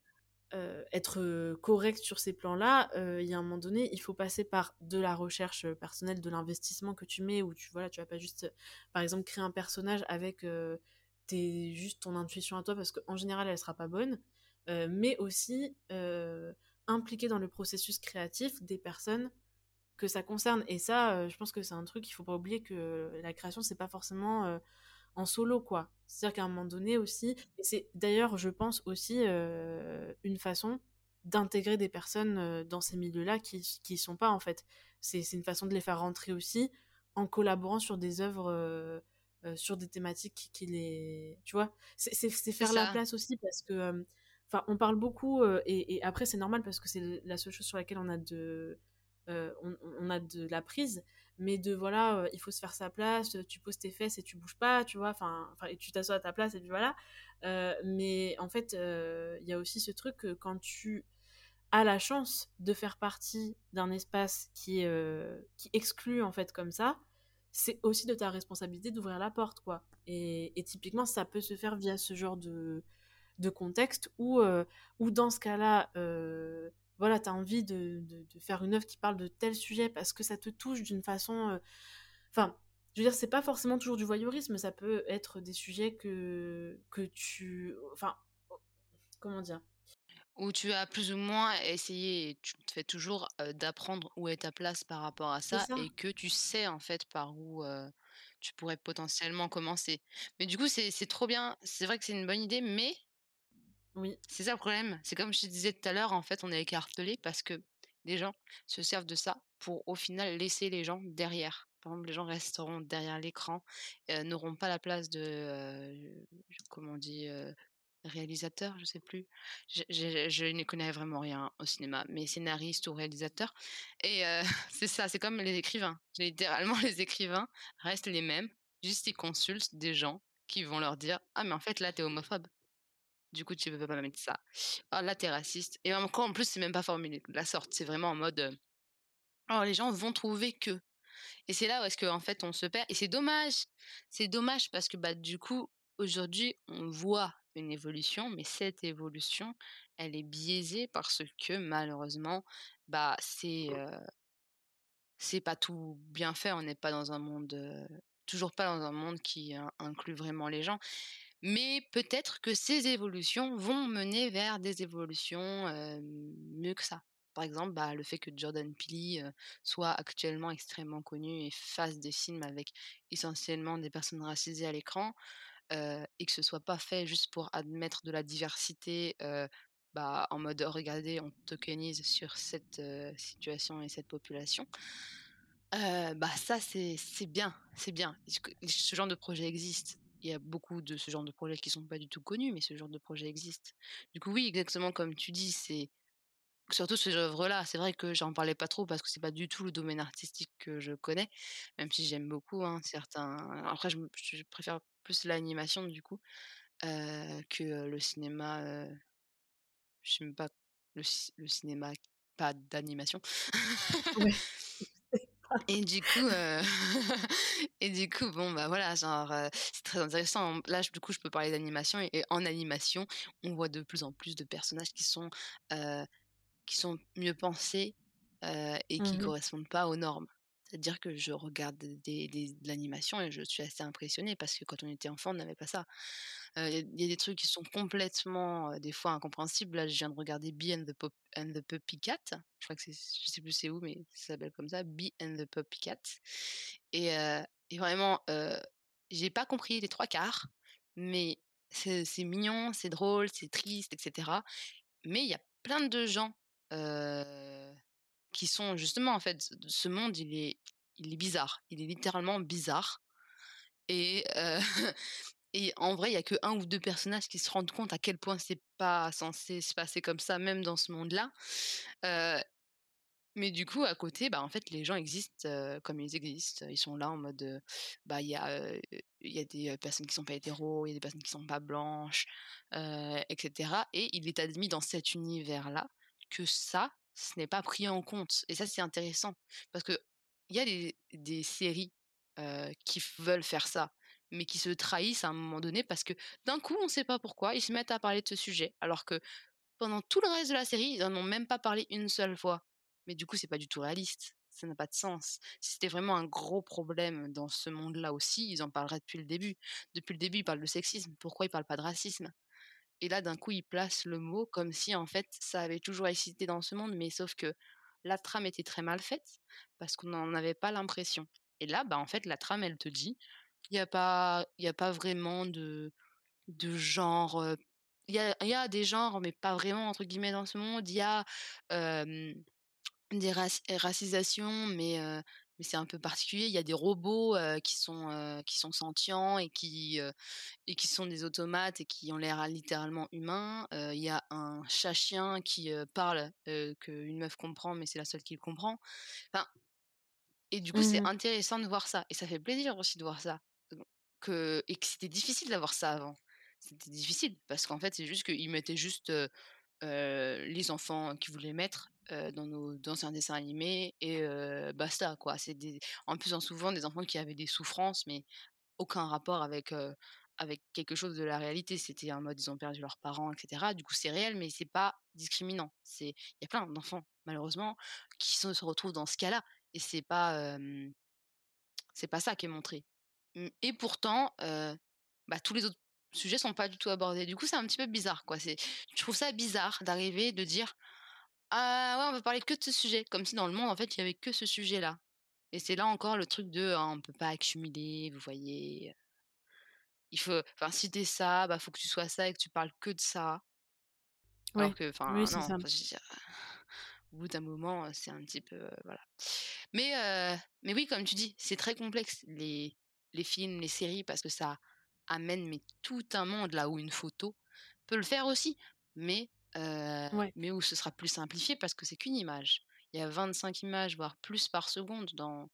euh, être euh, correct sur ces plans-là, euh, il y a un moment donné, il faut passer par de la recherche personnelle, de l'investissement que tu mets, où tu voilà, tu vas pas juste, par exemple, créer un personnage avec tes, juste ton intuition à toi, parce qu'en général, elle sera pas bonne, mais aussi impliquer dans le processus créatif des personnes que ça concerne. Et ça, je pense que c'est un truc qu'il faut pas oublier que la création, c'est pas forcément en solo, quoi. C'est-à-dire qu'à un moment donné aussi, et c'est d'ailleurs, je pense aussi, euh, une façon d'intégrer des personnes euh, dans ces milieux-là qui qui sont pas en fait. C'est une façon de les faire rentrer aussi en collaborant sur des œuvres, euh, euh, sur des thématiques qui, qui les, tu vois, c'est faire la place aussi parce que, enfin, on parle beaucoup et, et après c'est normal parce que c'est la seule chose sur laquelle on a de, on, on a de la prise, mais de voilà, euh, il faut se faire sa place, tu poses tes fesses et tu bouges pas, tu vois, enfin, et tu t'assois à ta place et puis voilà. Euh, mais en fait, euh, il y a aussi ce truc que quand tu as la chance de faire partie d'un espace qui, euh, qui exclut en fait comme ça, c'est aussi de ta responsabilité d'ouvrir la porte, quoi. Et, typiquement, ça peut se faire via ce genre de, de contexte où, euh, dans ce cas-là, euh, voilà, tu as envie de, de, de, faire une œuvre qui parle de tel sujet parce que ça te touche d'une façon... euh, Enfin, je veux dire, c'est pas forcément toujours du voyeurisme, ça peut être des sujets que, que tu... Enfin, comment dire? Où tu as plus ou moins essayé tu te fais toujours, d'apprendre où est ta place par rapport à ça ça et que tu sais, en fait, par où, tu pourrais potentiellement commencer. Mais du coup, c'est trop bien. C'est vrai que c'est une bonne idée, mais Oui. C'est ça le problème. C'est comme je te disais tout à l'heure, en fait, on est écartelés parce que les gens se servent de ça pour, au final, laisser les gens derrière. Par exemple, les gens resteront derrière l'écran, n'auront pas la place de, comment on dit? Réalisateur, je sais plus. Je n'y connais vraiment rien au cinéma, mais scénariste ou réalisateur et (laughs) c'est ça, c'est comme les écrivains. Littéralement, (laughs) les écrivains restent les mêmes, juste ils consultent des gens qui vont leur dire: «Ah mais en fait là, tu es homophobe». Du coup, tu peux pas mettre ça. Ah là, tu raciste et encore en plus, c'est même pas formulé de la sorte, c'est vraiment en mode, heu, oh les gens vont trouver que et c'est là où est-ce qu'en fait on se perd et c'est dommage. C'est dommage parce que, bah, du coup, aujourd'hui, on voit une évolution, mais cette évolution, elle est biaisée parce que malheureusement, bah, c'est, heu, c'est pas tout bien fait. On n'est pas dans un monde, heu, toujours pas dans un monde qui in inclut vraiment les gens. Mais peut-être que ces évolutions vont mener vers des évolutions, heu, mieux que ça. Par exemple, bah, le fait que Jordan Peele, heu, soit actuellement extrêmement connu et fasse des films avec essentiellement des personnes racisées à l'écran, heu et que ce soit pas fait juste pour admettre de la diversité, bah, en mode: «Regardez, on tokenise sur cette, situation et cette population». Bah, ça c'est bien, c'est bien. Ce genre de projet existe? Il y a beaucoup de ce genre de projets qui sont pas du tout connus, mais ce genre de projet existe. Du coup, oui, exactement comme tu dis, c'est surtout ces œuvres-là. C'est vrai que j'en parlais pas trop parce que c'est pas du tout le domaine artistique que je connais, même si j'aime beaucoup, hein, certains après je préfère plus l'animation du coup, que, le cinéma, heu, je sais même pas le ci le cinéma pas d'animation. Ouais, (laughs) Et du coup, heu (laughs) et du coup, bon, bah, voilà, genre, heu, c'est très intéressant. Là, du coup, je peux parler d'animation et et en animation, on voit de plus en plus de personnages qui sont, heu, qui sont mieux pensés, et qui mmh correspondent pas aux normes. C'est-à-dire que je regarde des des de l'animation et je suis assez impressionnée parce que quand on était enfant, on n'avait pas ça. Heu, il y a des trucs qui sont complètement, heu, des fois incompréhensibles. Là, je viens de regarder Bee and the Pop and the Puppycat. Je crois que c'est je sais plus c'est où, mais ça s'appelle comme ça, Bee and the Puppycat et heu et vraiment, heu, j'ai pas compris les 3 quarts, mais c'est mignon, c'est drôle, c'est triste et cetera. Mais il y a plein de gens, qui sont justement en fait, ce monde, il est il est bizarre. Il est littéralement bizarre et heu (laughs) et en vrai, il y a que un ou 2 personnages qui se rendent compte à quel point c'est pas censé se passer comme ça, même dans ce monde-là. Heu, mais du coup, à côté, bah, en fait, les gens existent, heu, comme ils existent. Ils sont là en mode, bah, il y a, y a des, personnes qui sont pas hétéros, il y a des personnes qui sont pas blanches, heu et cetera et il est admis dans cet univers-là que ça, ce n'est pas pris en compte et ça, c'est intéressant parce qu'il y a des des séries, qui veulent faire ça, mais qui se trahissent à un moment donné parce que d'un coup, on sait pas pourquoi, ils se mettent à parler de ce sujet alors que pendant tout le reste de la série, ils en ont même pas parlé une seule fois. Mais du coup, c'est pas du tout réaliste. Ça n'a pas de sens. Si c'était vraiment un gros problème dans ce monde-là aussi, ils en parleraient depuis le début. Depuis le début, ils parlent de sexisme. Pourquoi ils parlent pas de racisme? Et là, d'un coup, ils placent le mot comme si, en fait, ça avait toujours existé dans ce monde, mais sauf que la trame était très mal faite parce qu'on n'en avait pas l'impression. Et là, bah, en fait, la trame, elle te dit, il y a pas, il a pas vraiment de, de genre, il y a il y a des genres, mais pas vraiment entre guillemets dans ce monde. Il y a, des raci racisations, mais mais c'est un peu particulier. Il y a des robots, qui sont, qui sont sentients et qui, et qui sont des automates et qui ont l'air littéralement humains. Il y a un chat-chien qui, heu, parle, qu'une meuf comprend, mais c'est la seule qui le comprend. Enfin et du coup, c'est Mmh intéressant de voir ça et ça fait plaisir aussi de voir ça. Que et que c'était difficile d'avoir ça avant. C'était difficile parce qu'en fait, c'est juste qu'ils mettaient juste, heu, les enfants qu'ils voulaient mettre, heu, dans nos dans un dessin animé et heu, basta quoi. C'est des en plus, hein, souvent des enfants qui avaient des souffrances, mais aucun rapport avec, heu, avec quelque chose de la réalité. C'était en mode ils ont perdu leurs parents et cetera. Du coup, c'est réel, mais c'est pas discriminant. C'est il y a plein d'enfants, malheureusement, qui se retrouvent dans ce cas-là et c'est pas, c'est pas ça qui est montré. Mmh et pourtant, bah, tous les autres sujets sont pas du tout abordés. Du coup, c'est un petit peu bizarre, quoi. C'est je trouve ça bizarre d'arriver, de dire: «Ah ouais, on va parler que de ce sujet», comme si dans le monde, en fait, il y avait que ce sujet-là et c'est là encore le truc de: «Ah, on peut pas accumuler, vous voyez?» Il faut enfin, si tu ça, bah, faut que tu sois ça et que tu parles que de ça. Alors Ouais, que oui, enfin c'est non, dire, au bout d'un moment, c'est un petit peu, voilà. Mais mais oui, comme tu dis, c'est très complexe les les films, les séries parce que ça amène mais tout un monde là où une photo peut le faire aussi, mais Ouais. mais où ce sera plus simplifié parce que c'est qu'une image. Il y a 25 images, voire plus par seconde dans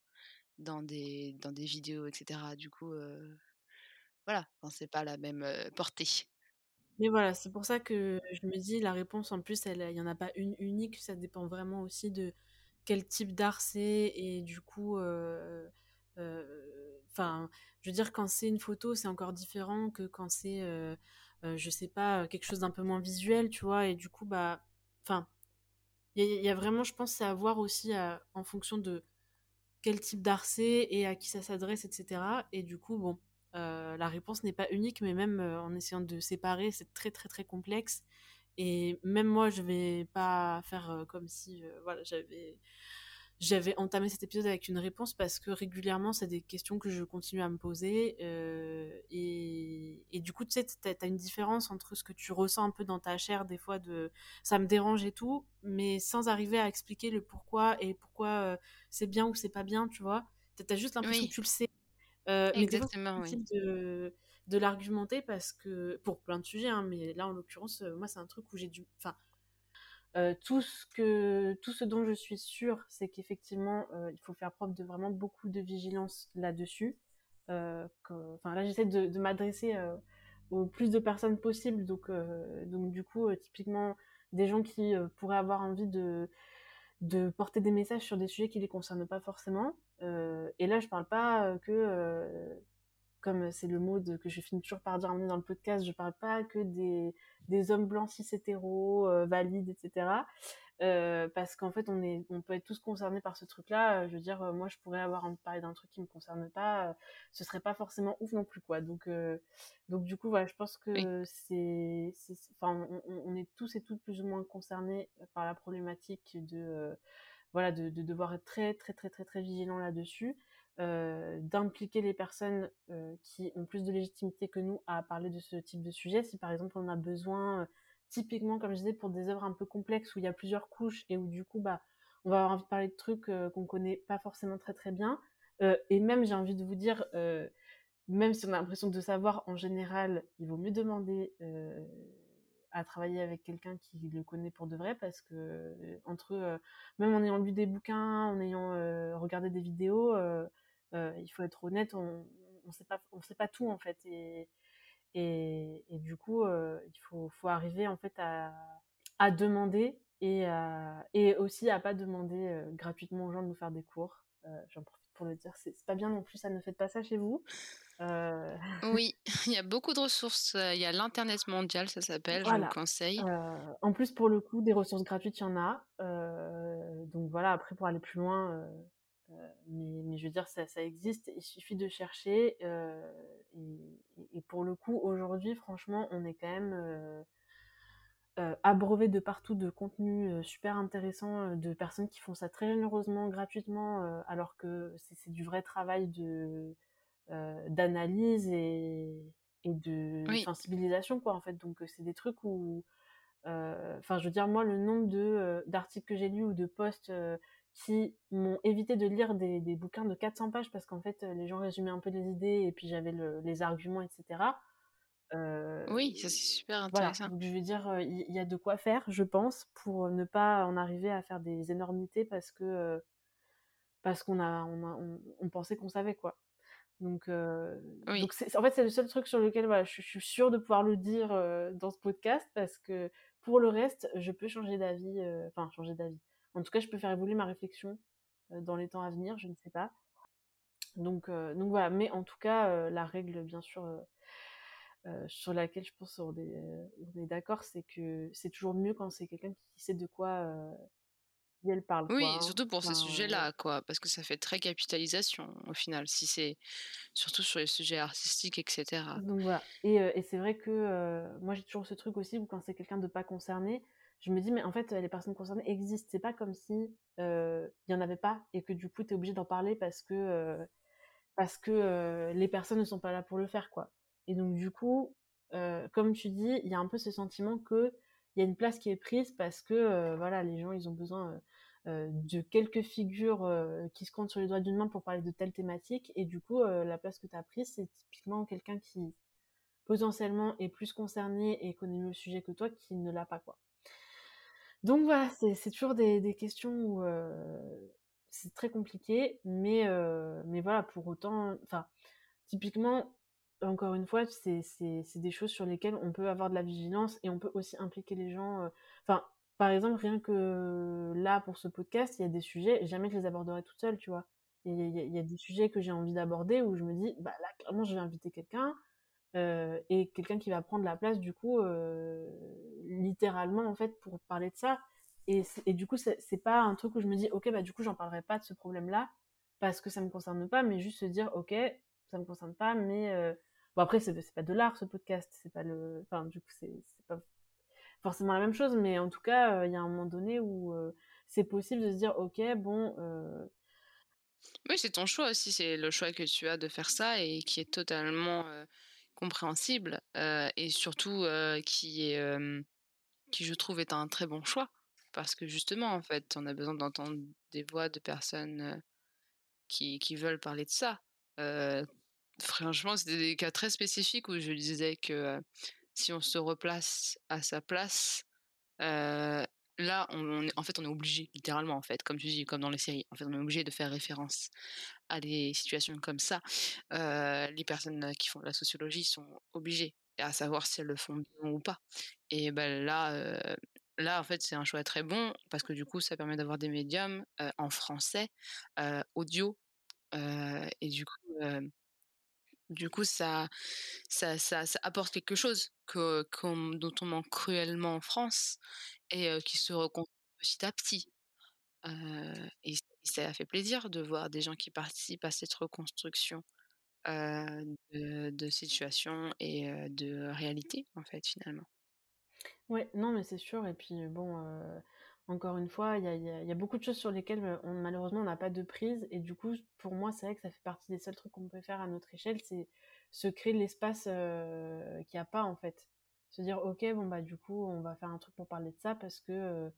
dans des dans des vidéos et cetera. Du coup, heu, voilà, enfin c'est pas la même, heu, portée. Mais voilà, c'est pour ça que je me dis la réponse en plus, il y en a pas une unique, ça dépend vraiment aussi de quel type d'art c'est et du coup, heu, enfin, je veux dire quand c'est une photo, c'est encore différent que quand c'est, je sais pas, quelque chose d'un peu moins visuel, tu vois? Et du coup, bah, enfin, il y a vraiment, je pense, c'est à voir aussi, heu, en fonction de quel type d'art c'est et à qui ça s'adresse, et cetera. Et du coup, bon, heu, la réponse n'est pas unique, mais même, en essayant de séparer, c'est très, très, très complexe. Et même moi, je vais pas faire, comme si, voilà, j'avais j'avais entamé cet épisode avec une réponse parce que régulièrement, c'est des questions que je continue à me poser, heu, et et du coup, tu sais, tu as une différence entre ce que tu ressens un peu dans ta chair des fois de ça me dérange et tout, mais sans arriver à expliquer le pourquoi et pourquoi, heu, c'est bien ou c'est pas bien, tu vois? Tu as juste l'impression que Oui, tu le sais, mais fois, exactement, c'est oui. difficile de de l'argumenter parce que pour plein de sujets, hein, mais là, en l'occurrence, heu, moi, c'est un truc où j'ai dû enfin, tout ce que tout ce dont je suis sûre, c'est qu'effectivement, il faut faire preuve de vraiment beaucoup de vigilance là-dessus. Enfin, là, j'essaie de m'adresser, au plus de personnes possible donc donc du coup, typiquement des gens qui, pourraient avoir envie de de porter des messages sur des sujets qui les concernent pas forcément, et là, je parle pas, que, comme c'est le mot de, que je finis toujours par dire dans le podcast, je parle pas que des, des hommes blancs cis hétéros, euh, valides, etc. Euh, parce qu'en fait, on, est, on peut être tous concernés par ce truc-là. Euh, je veux dire, euh, moi, je pourrais avoir envie de parler d'un truc qui me concerne pas. Euh, ce serait pas forcément ouf non plus, quoi. Donc, euh, donc du coup, voilà, je pense Oui, que c'est, enfin, on, on, est tous et toutes plus ou moins concernés par la problématique de, euh, voilà, de, de, devoir être très, très, très, très, très vigilant là-dessus. Euh, d'impliquer les personnes euh, qui ont plus de légitimité que nous à parler de ce type de sujet. Si par exemple on a besoin, euh, typiquement comme je disais, pour des œuvres un peu complexes où il y a plusieurs couches et où du coup bah on va avoir envie de parler de trucs qu'on connaît pas forcément très très bien. Et même j'ai envie de vous dire, même si on a l'impression de savoir, en général, il vaut mieux demander à travailler avec quelqu'un qui le connaît pour de vrai parce que euh, entre euh, même en ayant lu des bouquins, en ayant euh, regardé des vidéos, il faut être honnête, on on sait pas on sait pas tout en fait et et, et du coup il faut faut arriver en fait à à demander et et aussi à pas demander gratuitement aux gens de nous faire des cours. J'en profite pour le dire, c'est pas bien non plus, ça ne faites pas ça chez vous. Euh, (laughs) oui, (laughs) il y a beaucoup de ressources, il y a l'internet mondial, ça s'appelle, je vous conseille. Euh, en plus, pour le coup, des ressources gratuites, il y en a. Euh, donc voilà, après, pour aller plus loin, mais, mais, je veux dire, ça, ça, existe, il suffit de chercher. Et, et, pour le coup, aujourd'hui, franchement, on est quand même euh, abreuvé de partout de contenus euh, super intéressants, de personnes qui font ça très généreusement, gratuitement, alors que c'est du vrai travail de d'analyse et, et de Oui. sensibilisation, quoi, en fait. Donc, c'est des trucs où enfin, je veux dire, moi, le nombre de d'articles que j'ai lus ou de posts qui m'ont évité de lire des, des, bouquins de 400 pages parce qu'en fait, les gens résumaient un peu les idées et puis j'avais le, les arguments, etc. Euh, oui, ça c'est super voilà, intéressant. donc je veux dire, il y, y, a de quoi faire, je pense, pour ne pas en arriver à faire des énormités parce que parce qu'on a, on, a on, on pensait qu'on savait quoi. Donc, euh, oui. donc en fait, c'est le seul truc sur lequel voilà, je, je suis sûre de pouvoir le dire euh, dans ce podcast parce que pour le reste, je peux changer d'avis, enfin, changer d'avis. En tout cas, je peux faire évoluer ma réflexion dans les temps à venir, je ne sais pas. Donc, donc voilà, mais en tout cas, la règle, bien sûr, sur laquelle je pense on est, on est d'accord, c'est que c'est toujours mieux quand c'est quelqu'un qui sait de quoi elle parle, oui, quoi, surtout pour enfin, ces sujets-là, quoi, parce que ça fait très capitalisation au final, si c'est surtout sur les sujets artistiques, etc. Donc voilà. Et, et c'est vrai que euh, moi j'ai toujours ce truc aussi où quand c'est quelqu'un de pas concerné, je me dis mais en fait les personnes concernées existent. C'est pas comme si il euh, y en avait pas et que du coup tu es obligé d'en parler parce que euh, parce que les personnes ne sont pas là pour le faire quoi. Et donc du coup, comme tu dis, il y a un peu ce sentiment que il y a une place qui est prise parce que voilà, les gens, ils ont besoin de quelques figures qui se comptent sur les doigts d'une main pour parler de telle thématique. Et du coup, la place que tu as prise, c'est typiquement quelqu'un qui potentiellement est plus concerné et connaît mieux le sujet que toi qui ne l'a pas, quoi. Donc voilà, c'est toujours des, questions où c'est très compliqué, mais, mais voilà, pour autant, enfin, typiquement, encore une fois, c'est des choses sur lesquelles on peut avoir de la vigilance et on peut aussi impliquer les gens. Enfin, par exemple, rien que là, pour ce podcast, il y a des sujets, jamais je les aborderai toute seule, tu vois. Il y, a des sujets que j'ai envie d'aborder où je me dis, bah là, clairement, je vais inviter quelqu'un. et quelqu'un qui va prendre la place, du coup, littéralement, en fait, pour parler de ça. Et, et du coup, c'est pas un truc où je me dis, ok, bah du coup, j'en parlerai pas de ce problème-là, parce que ça me concerne pas, mais juste se dire, ok, ça me concerne pas, mais Bon, après, c'est pas de l'art, ce podcast. C'est pas le. Enfin, du coup, c'est pas forcément la même chose, mais en tout cas, euh, il y a un moment donné où euh, c'est possible de se dire, ok, bon. Euh oui, c'est ton choix aussi. C'est le choix que tu as de faire ça et qui est totalement compréhensible et surtout qui qui, je trouve, est un très bon choix. Parce que justement, en fait, on a besoin d'entendre des voix de personnes qui, qui, veulent parler de ça franchement, c'était des cas très spécifiques où je disais que si on se replace à sa place, là, on, en fait, on est obligé, littéralement, en fait, comme tu dis, comme dans les séries, en fait, on est obligé de faire référence à des situations comme ça. les personnes qui font de la sociologie sont obligées, à savoir si elles le font bien ou pas. Et ben là, là, en fait, c'est un choix très bon parce que du coup, ça permet d'avoir des médiums en français, audio, et du coup du coup, ça, ça, ça, apporte quelque chose que, dont on manque cruellement en France et qui se reconstruit petit à petit. et, ça a fait plaisir de voir des gens qui participent à cette reconstruction de, de situation et de réalité, en fait, finalement. Ouais, non, mais c'est sûr. Et puis, bon, encore une fois, il y a, beaucoup de choses sur lesquelles euh, on, malheureusement on n'a pas de prise. Et du coup, pour moi, c'est vrai que ça fait partie des seuls trucs qu'on peut faire à notre échelle, c'est se créer l'espace euh, qu'il n'y a pas en fait. Se dire, ok, bon bah du coup, on va faire un truc pour parler de ça parce que euh,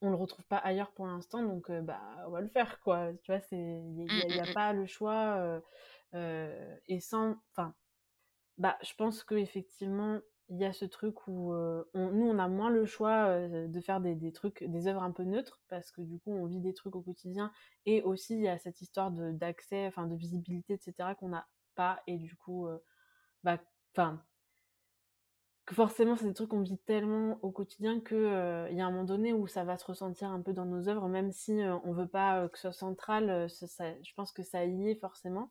on le retrouve pas ailleurs pour l'instant, donc bah on va le faire quoi. Tu vois, il n'y a, mmh, mmh, mmh. pas le choix. et sans, enfin, bah je pense que effectivement il y a ce truc où nous on a moins le choix de faire des, trucs des œuvres un peu neutres parce que du coup on vit des trucs au quotidien et aussi il y a cette histoire d'accès enfin de visibilité etc qu'on n'a pas et du coup bah enfin que forcément c'est des trucs qu'on vit tellement au quotidien que il y a un moment donné où ça va se ressentir un peu dans nos œuvres même si on veut pas que ce soit central je pense que ça y est forcément.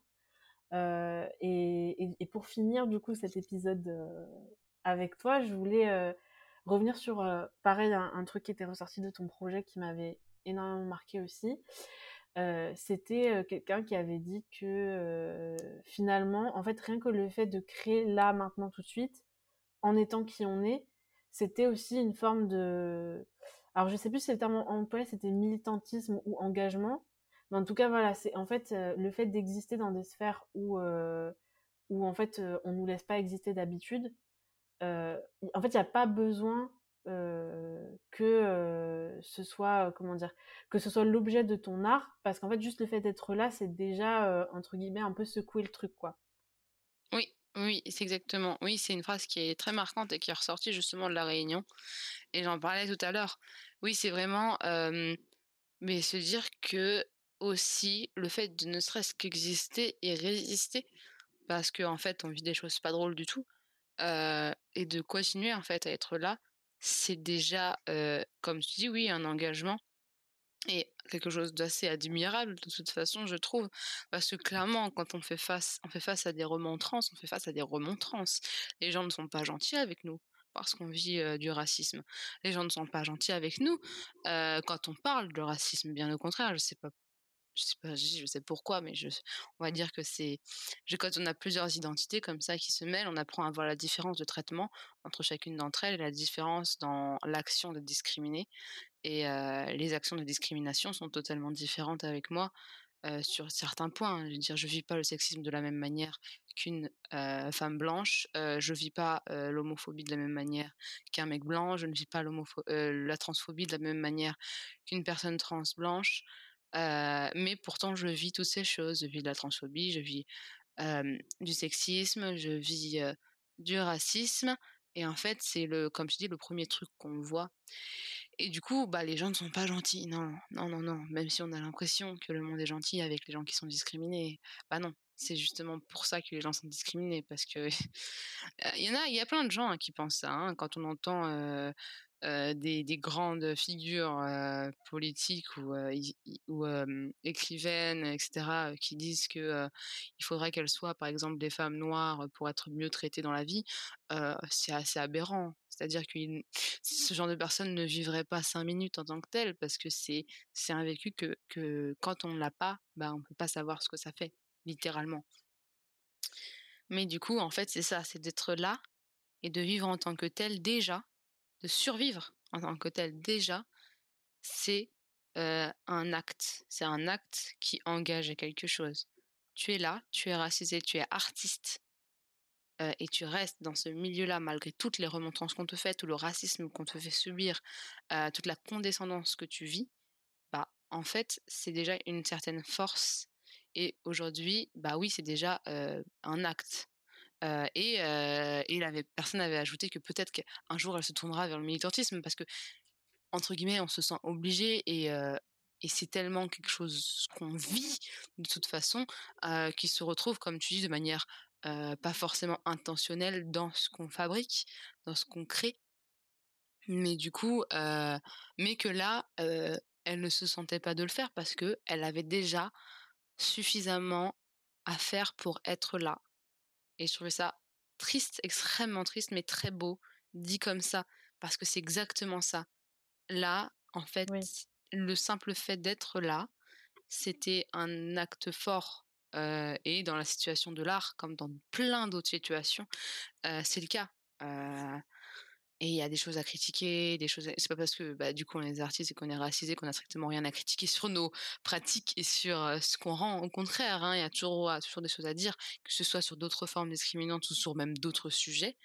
Et, et, pour finir du coup cet épisode avec toi, je voulais euh, revenir sur, euh, pareil, un, truc qui était ressorti de ton projet qui m'avait énormément marqué aussi. Euh, c'était quelqu'un qui avait dit que finalement, en fait, rien que le fait de créer là, maintenant, tout de suite, en étant qui on est, c'était aussi une forme de... Alors, je sais plus si le terme employé, c'était militantisme ou engagement. Mais en tout cas, voilà, c'est en fait le fait d'exister dans des sphères où, où en fait, on nous laisse pas exister d'habitude en fait, il n'y a pas besoin que ce soit comment dire que ce soit l'objet de ton art parce qu'en fait juste le fait d'être là c'est déjà entre guillemets un peu secouer le truc quoi. Oui oui c'est exactement. Oui c'est une phrase qui est très marquante et qui est ressortie justement de la réunion et j'en parlais tout à l'heure. Oui c'est vraiment mais se dire que aussi le fait de ne serait-ce qu'exister et résister parce qu'en en fait on vit des choses pas drôles du tout et de continuer en fait à être là, c'est déjà, comme tu dis, oui, un engagement et quelque chose d'assez admirable de toute façon, je trouve, parce que clairement, quand on fait face, on fait face à des remontrances, on fait face à des remontrances. Les gens ne sont pas gentils avec nous parce qu'on vit du racisme. Les gens ne sont pas gentils avec nous quand on parle de racisme. Bien au contraire, je sais pas je sais pas, je sais pourquoi, mais on va dire que c'est, quand on a plusieurs identités comme ça qui se mêlent, on apprend à voir la différence de traitement entre chacune d'entre elles et la différence dans l'action de discriminer. Et les actions de discrimination sont totalement différentes avec moi sur certains points. Je veux dire, je vis pas le sexisme de la même manière qu'une femme blanche. je vis pas l'homophobie de la même manière qu'un mec blanc. Je ne vis pas la transphobie de la même manière qu'une personne trans blanche. Mais pourtant, je vis toutes ces choses. Je vis de la transphobie, je vis du sexisme, je vis du racisme. Et en fait, c'est le, comme je dis, le premier truc qu'on voit. Et du coup, bah, les gens ne sont pas gentils. Non, non, non, non. Même si on a l'impression que le monde est gentil avec les gens qui sont discriminés, bah non. C'est justement pour ça que les gens sont discriminés, parce que (laughs) il y en a, il y a plein de gens hein, qui pensent ça. Hein. quand on entend des, des, grandes figures politiques ou, ou écrivaines, etc., qui disent que il faudrait qu'elles soient, par exemple, des femmes noires pour être mieux traitées dans la vie, c'est assez aberrant. C'est-à-dire que ce genre de personnes ne vivrait pas cinq minutes en tant que telles, parce que c'est c'est un vécu que, que quand on ne l'a pas, bah, on peut pas savoir ce que ça fait, littéralement. Mais du coup, en fait, c'est ça, c'est d'être là et de vivre en tant que tel déjà de survivre en tant que tel déjà, c'est un acte. C'est un acte qui engage à quelque chose. Tu es là, tu es racisé, tu es artiste. et tu restes dans ce milieu-là malgré toutes les remontrances qu'on te fait, tout le racisme qu'on te fait subir, toute la condescendance que tu vis, bah en fait c'est déjà une certaine force. Et aujourd'hui, bah oui, c'est déjà un acte et, personne n'avait ajouté que peut-être qu'un jour elle se tournera vers le militantisme parce que entre guillemets on se sent obligé et et c'est tellement quelque chose qu'on vit de toute façon qui se retrouve comme tu dis de manière pas forcément intentionnelle dans ce qu'on fabrique dans ce qu'on crée. Mais du coup mais que là elle ne se sentait pas de le faire parce que elle avait déjà suffisamment à faire pour être là et je trouvais ça triste, extrêmement triste, mais très beau, dit comme ça, parce que c'est exactement ça. Là, en fait, le simple fait d'être là, c'était un acte fort. et dans la situation de l'art, comme dans plein d'autres situations, c'est le cas. Et il y a des choses à critiquer, des choses. C'est pas parce que bah, du coup on est artistes et qu'on est racisé qu'on a strictement rien à critiquer sur nos pratiques et sur ce qu'on rend. Au contraire, hein, il y a toujours, toujours des choses à dire, que ce soit sur d'autres formes discriminantes ou sur même d'autres sujets.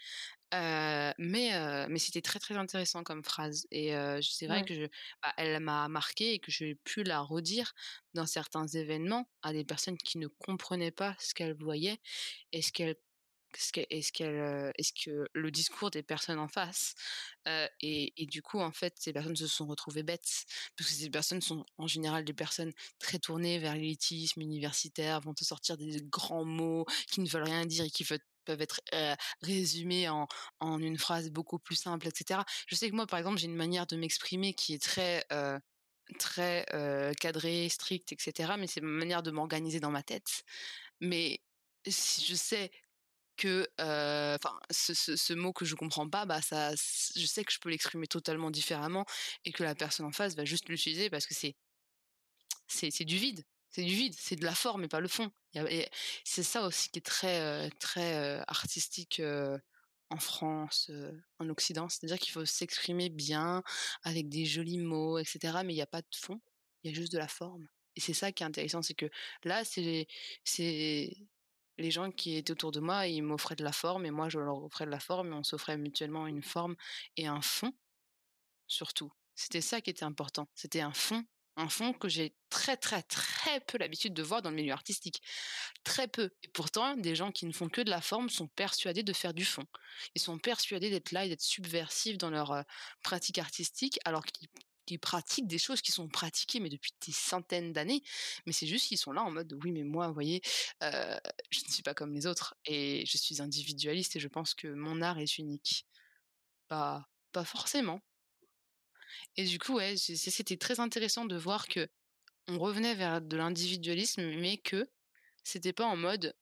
mais mais c'était très très intéressant comme phrase et c'est vrai que je, bah, elle m'a marqué et que j'ai pu la redire dans certains événements à des personnes qui ne comprenaient pas ce qu'elles voyaient et ce qu'elles est-ce est-ce que le discours des personnes en face et, et, du coup en fait ces personnes se sont retrouvées bêtes parce que ces personnes sont en général des personnes très tournées vers l'élitisme universitaire vont te sortir des grands mots qui ne veulent rien dire et qui peuvent être résumés en, en, une phrase beaucoup plus simple etc je sais que moi par exemple j'ai une manière de m'exprimer qui est très très cadrée stricte etc mais c'est ma manière de m'organiser dans ma tête. Mais si je sais que enfin ce, mot que je comprends pas bah ça je sais que je peux l'exprimer totalement différemment et que la personne en face va juste l'utiliser parce que c'est c'est du vide. C'est du vide c'est de la forme et pas le fond. C'est ça aussi qui est très très artistique en France en Occident. C'est-à-dire qu'il faut s'exprimer bien avec des jolis mots etc mais il n'y a pas de fond il y a juste de la forme. Et c'est ça qui est intéressant c'est que là c'est c'est les gens qui étaient autour de moi, ils m'offraient de la forme et moi je leur offrais de la forme et on s'offrait mutuellement une forme et un fond surtout. C'était ça qui était important. C'était un fond, un fond que j'ai très très très peu l'habitude de voir dans le milieu artistique. Très peu. Et pourtant, des gens qui ne font que de la forme sont persuadés de faire du fond. Ils sont persuadés d'être là et d'être subversifs dans leur pratique artistique alors qu'ils qui pratiquent des choses qui sont pratiquées mais depuis des centaines d'années mais c'est juste qu'ils sont là en mode oui mais moi vous voyez je ne suis pas comme les autres et je suis individualiste et je pense que mon art est unique. Pas pas forcément. Et du coup ouais c'était très intéressant de voir que on revenait vers de l'individualisme mais que c'était pas en mode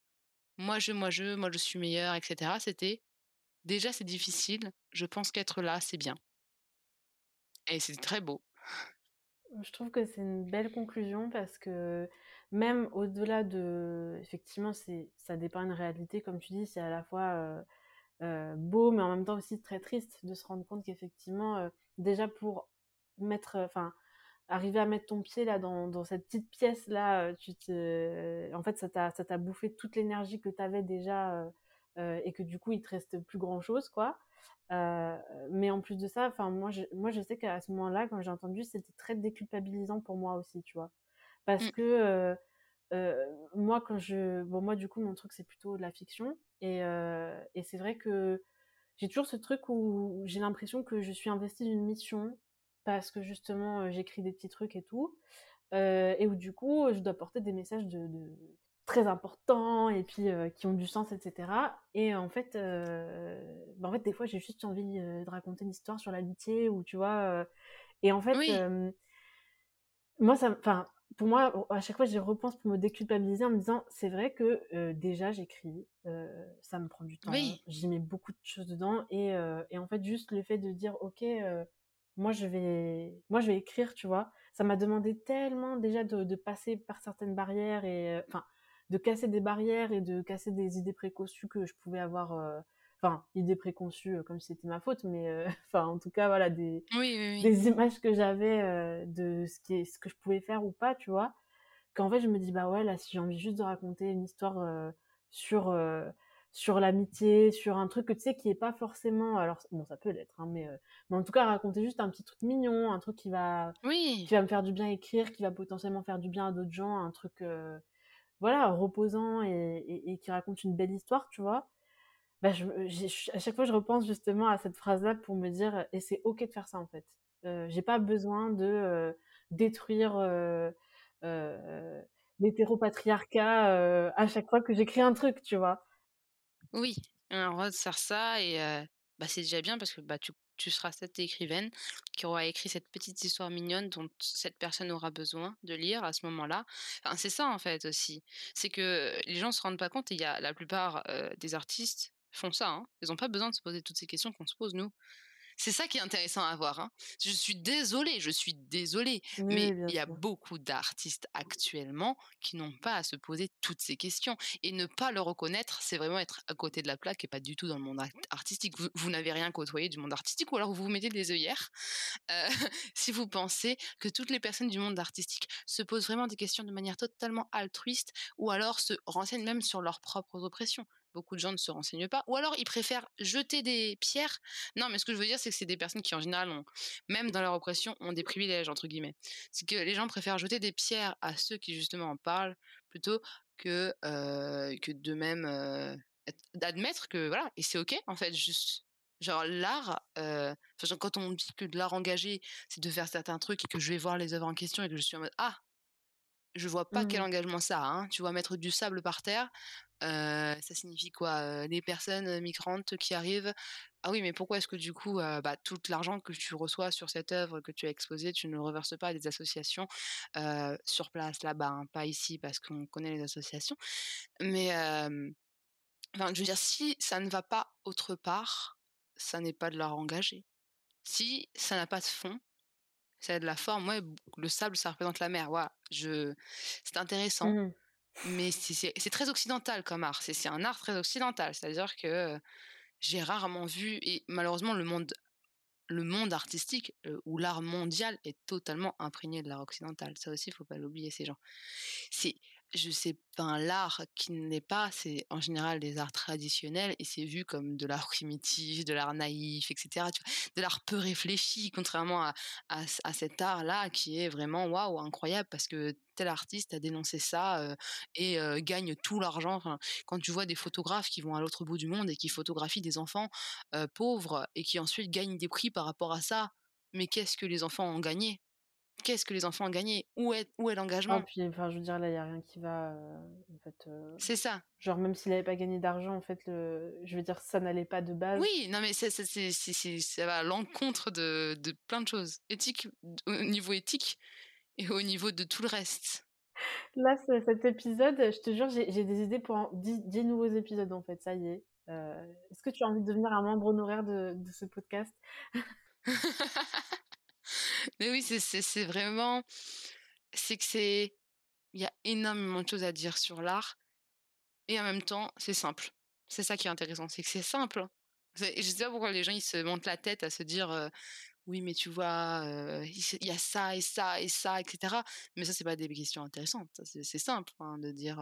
moi je moi je moi je suis meilleur etc c'était déjà c'est difficile. Je pense qu'être là c'est bien et c'est très beau. Je trouve que c'est une belle conclusion parce que même au-delà de, effectivement, ça dépend une réalité, comme tu dis, c'est à la fois beau, mais en même temps aussi très triste de se rendre compte qu'effectivement, déjà pour mettre, enfin, arriver à mettre ton pied là dans, cette petite pièce là, tu te, en fait, ça t'a, bouffé toute l'énergie que tu avais déjà et que du coup, il te reste plus grand chose, quoi. mais en plus de ça, enfin, moi, je, moi, je sais qu'à ce moment-là, quand j'ai entendu, c'était très déculpabilisant pour moi aussi, tu vois, parce Mmh. que moi, quand je, bon, moi, du coup, mon truc, c'est plutôt de la fiction, et, et c'est vrai que j'ai toujours ce truc où j'ai l'impression que je suis investie d'une mission parce que justement j'écris des petits trucs et tout et où du coup je dois porter des messages de, de très importants et puis qui ont du sens etc et en fait bah, en fait des fois j'ai juste envie de raconter une histoire sur l'amitié ou tu vois et en fait Oui. moi ça enfin pour moi, à chaque fois, j'y repense pour me déculpabiliser en me disant, c'est vrai que euh, déjà j'écris, euh, ça me prend du temps, Oui. j'y mets beaucoup de choses dedans, et, euh, et en fait, juste le fait de dire, ok, moi je vais, moi je vais écrire, tu vois, ça m'a demandé tellement déjà de, de, passer par certaines barrières et, enfin, de casser des barrières et de casser des idées préconçues que je pouvais avoir enfin idées préconçues comme si c'était ma faute mais euh, (laughs) enfin en tout cas voilà des oui, oui, oui. des images que j'avais euh, de ce qui est ce que je pouvais faire ou pas tu vois qu'en fait je me dis bah ouais là si j'ai envie juste de raconter une histoire euh, sur sur l'amitié sur un truc que tu sais qui est pas forcément alors bon ça peut l'être hein, mais mais en tout cas raconter juste un petit truc mignon un truc qui va oui. qui va me faire du bien écrire qui va potentiellement faire du bien à d'autres gens un truc voilà reposant et, qui raconte une belle histoire tu vois bah, je, à chaque fois, je repense justement à cette phrase-là pour me dire, et c'est ok de faire ça en fait. Euh, j'ai pas besoin de euh, détruire euh, l'hétéropatriarcat à chaque fois que j'écris un truc, tu vois. Oui, droit de faire ça et bah, c'est déjà bien parce que bah, tu, tu seras cette écrivaine qui aura écrit cette petite histoire mignonne dont cette personne aura besoin de lire à ce moment-là. C'est ça en fait aussi. C'est que les gens se rendent pas compte et y a la plupart des artistes font ça. Hein. Ils n'ont pas besoin de se poser toutes ces questions qu'on se pose nous. C'est ça qui est intéressant à voir. Hein. Je suis désolée, je suis désolée, oui, mais il y a beaucoup d'artistes actuellement qui n'ont pas à se poser toutes ces questions. Et ne pas le reconnaître, c'est vraiment être à côté de la plaque et pas du tout dans le monde artistique. Vous, vous n'avez rien côtoyé du monde artistique ou alors vous vous mettez des œillères euh, (laughs) si vous pensez que toutes les personnes du monde artistique se posent vraiment des questions de manière totalement altruiste ou alors se renseignent même sur leurs propres oppressions beaucoup de gens ne se renseignent pas, ou alors ils préfèrent jeter des pierres. Non, mais ce que je veux dire, c'est que c'est des personnes qui, en général, ont, même dans leur oppression, ont des privilèges, entre guillemets. C'est que les gens préfèrent jeter des pierres à ceux qui, justement, en parlent, plutôt que, euh, que de même euh, d'admettre que, voilà, et c'est ok, en fait, juste. Genre l'art, euh, quand on dit que de l'art engagé, c'est de faire certains trucs et que je vais voir les œuvres en question et que je suis en mode ah, je vois pas quel mmh. engagement ça a. Hein. Tu vois mettre du sable par terre, euh, ça signifie quoi? Les personnes migrantes qui arrivent? Ah oui, mais pourquoi est-ce que du coup, euh, bah, tout l'argent que tu reçois sur cette œuvre que tu as exposée, tu ne le reverses pas à des associations euh, sur place là-bas, hein, pas ici parce qu'on connaît les associations? Mais enfin, je veux dire, si ça ne va pas autre part, ça n'est pas de l'art engagé. Si ça n'a pas de fond, ça a de la forme. Ouais, le sable, ça représente la mer. Je... c'est intéressant. Mmh mais c'est très occidental comme art. C'est un art très occidental. C'est-à-dire que j'ai rarement vu, et malheureusement, le monde, le artistique ou l'art mondial est totalement imprégné de l'art occidental. Ça aussi, il faut pas l'oublier, ces gens. Je sais pas, l'art qui n'est pas, c'est en général des arts traditionnels et c'est vu comme de l'art primitif, de l'art naïf, etc. De l'art peu réfléchi, contrairement à, à, cet art-là qui est vraiment waouh, incroyable parce que tel artiste a dénoncé ça et gagne tout l'argent. Quand tu vois des photographes qui vont à l'autre bout du monde et qui photographient des enfants pauvres et qui ensuite gagnent des prix par rapport à ça, mais qu'est-ce que les enfants ont gagné? Qu'est-ce que les enfants ont gagné? Où est, où est Ah l'engagement? puis enfin je veux dire là il y a rien qui va en fait C'est ça. genre même s'il avait pas gagné d'argent en fait le je veux dire ça n'allait pas de base. Oui, non mais c'est c'est ça va à l'encontre de de plein de choses. Éthique au niveau éthique et au niveau de tout le reste. Là cet épisode, je te jure, j'ai des idées pour 10 10 nouveaux épisodes en fait, ça y est. est-ce que tu as envie de devenir un membre honoraire de de ce podcast? (laughs) Mais oui, c'est vraiment c'est que c'est il y a énormément de choses à dire sur l'art et en même temps, c'est simple. C'est ça qui est intéressant, c'est que c'est simple. Je sais pas pourquoi les gens ils se montent la tête à se dire, «Oui, mais tu vois, il y a ça et ça et ça et cetera». Mais ça, c'est pas des questions intéressantes. C'est simple, hein, de dire,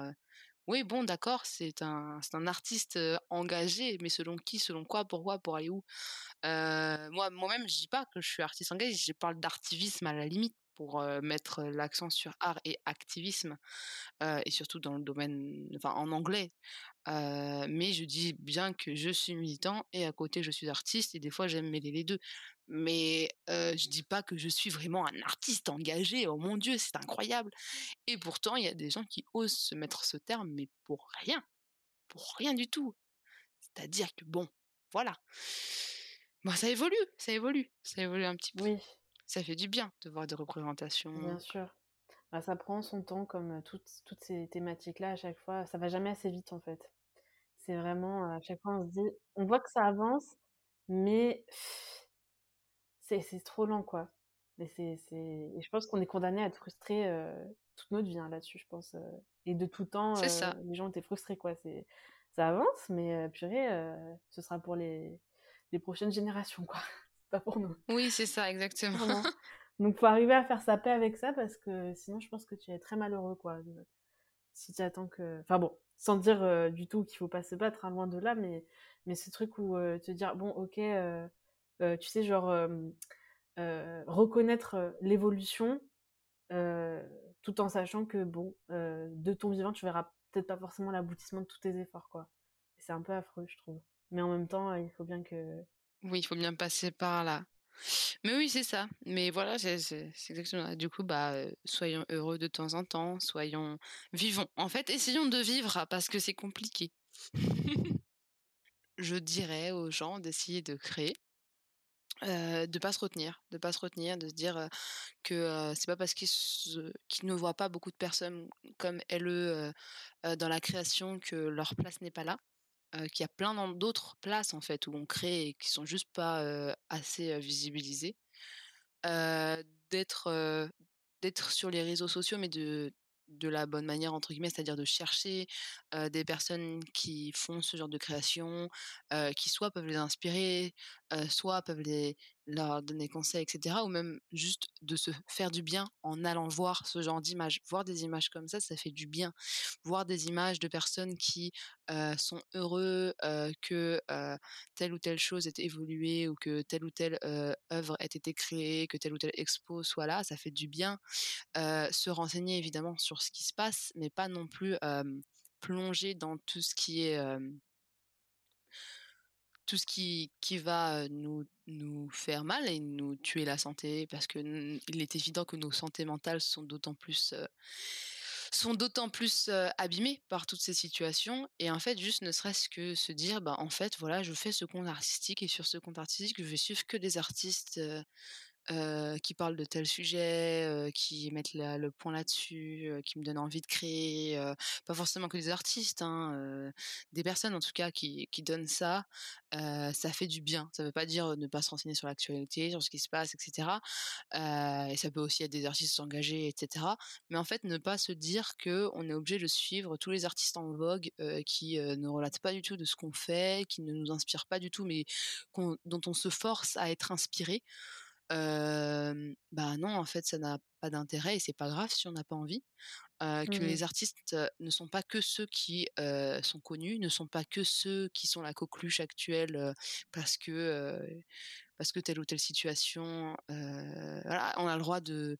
«Oui, bon, d'accord, c'est un artiste, engagé, mais selon qui? Selon quoi? Pourquoi? Pour aller où?» Moi moi-même, je dis pas que je suis artiste engagé, je parle d'artivisme à la limite pour, mettre l'accent sur art et activisme, et surtout dans le domaine enfin, en anglais. Mais je dis bien que je suis militant et à côté je suis artiste et des fois j'aime mêler les 2. Mais, heu, je dis pas que je suis vraiment un artiste engagé, oh mon Dieu, c'est incroyable! Et pourtant, il y a des gens qui osent se mettre ce terme, mais pour rien, pour rien du tout. C'est-à-dire que bon, voilà. Bah, ça évolue, ça évolue, ça évolue un petit peu. Oui, Ça fait du bien de voir des représentations bien sûr. Bah, ça prend son temps comme, toutes toutes ces thématiques-là à chaque fois, ça va jamais assez vite, en fait. C'est vraiment, à chaque fois on se dit on voit que ça avance, mais c'est trop lent, quoi. Mais c'est c'est et je pense qu'on est condamné à être frustré, heu, toute notre vie, hein, là-dessus, je pense, heu et de tout temps, ça. les gens étaient frustrés, quoi. C'est ça avance, mais purée, ce sera pour les les prochaines générations, quoi, (laughs) pas pour nous. Oui, c'est ça, exactement. Vraiment. (laughs) Donc faut arriver à faire sa paix avec ça parce que sinon je pense que tu es très malheureux, quoi, si tu attends que enfin bon, sans dire, du tout qu'il faut pas se battre, hein, loin de là, mais mais ce truc où, te dire: «Bon OK, heu heu», tu sais, genre, heu, reconnaître, l'évolution, tout en sachant que bon, de ton vivant, tu verras peut-être pas forcément l'aboutissement de tous tes efforts, quoi. C'est un peu affreux, je trouve. Mais en même temps, il faut bien que Oui, il faut bien passer par là. Mais oui, c'est ça. Mais voilà, c'est exactement ça. Du coup, bah, soyons heureux de temps en temps, soyons vivons. En fait, essayons de vivre parce que c'est compliqué. (laughs) Je dirais aux gens d'essayer de créer, heu, de pas se retenir, de pas se retenir, de se dire, heu, que, heu, c'est pas parce qu'ils ne voient pas beaucoup de personnes comme elles, heu heu, dans la création que leur place n'est pas là. Qu'il y a plein d'autres places, en fait, où on crée et qui sont juste pas, assez, visibilisées. D'être, d'être sur les réseaux sociaux, mais de de la «bonne manière» entre guillemets, c'est-à-dire de chercher, des personnes qui font ce genre de création, qui soit peuvent les inspirer, soit peuvent les leur donner conseil et cetera ou même juste de se faire du bien en allant voir ce genre d'images. Voir des images comme ça, ça fait du bien. Voir des images de personnes qui, sont heureux, heu, que, telle ou telle chose ait évolué ou que telle ou telle, œuvre ait été créée, que telle ou telle expo soit là, ça fait du bien. Se renseigner évidemment sur ce qui se passe, mais pas non plus, plonger dans tout ce qui est, tout ce qui va, nous faire mal et nous tuer la santé parce que il est évident que nos santé mentales sont d'autant plus, sont d'autant plus, abîmées par toutes ces situations et en fait, juste ne serait-ce que se dire: «Bah, en fait, voilà, je fais ce compte artistique et sur ce compte artistique, je vais suivre que des artistes, heu, qui parlent de tel sujet, heu, qui mettent le point là-dessus, heu, qui me donnent envie de créer», pas forcément que des artistes, hein, des personnes en tout cas qui donnent ça, ça fait du bien. Ça veut pas dire, ne pas se renseigner sur l'actualité, sur ce qui se passe et cetera, heu et ça peut aussi être des artistes engagés et cetera. Mais en fait, ne pas se dire que on est obligé de suivre tous les artistes en vogue, qui, ne relatent pas du tout de ce qu'on fait, qui ne nous inspirent pas du tout, mais dont on se force à être inspiré. Bah, non, en fait, ça n'a pas d'intérêt et c'est pas grave si on n'a pas envie. Que mmh les artistes, ne sont pas que ceux qui, sont connus, ne sont pas que ceux qui sont la coqueluche actuelle, parce que, parce que telle ou telle situation, voilà, on a le droit de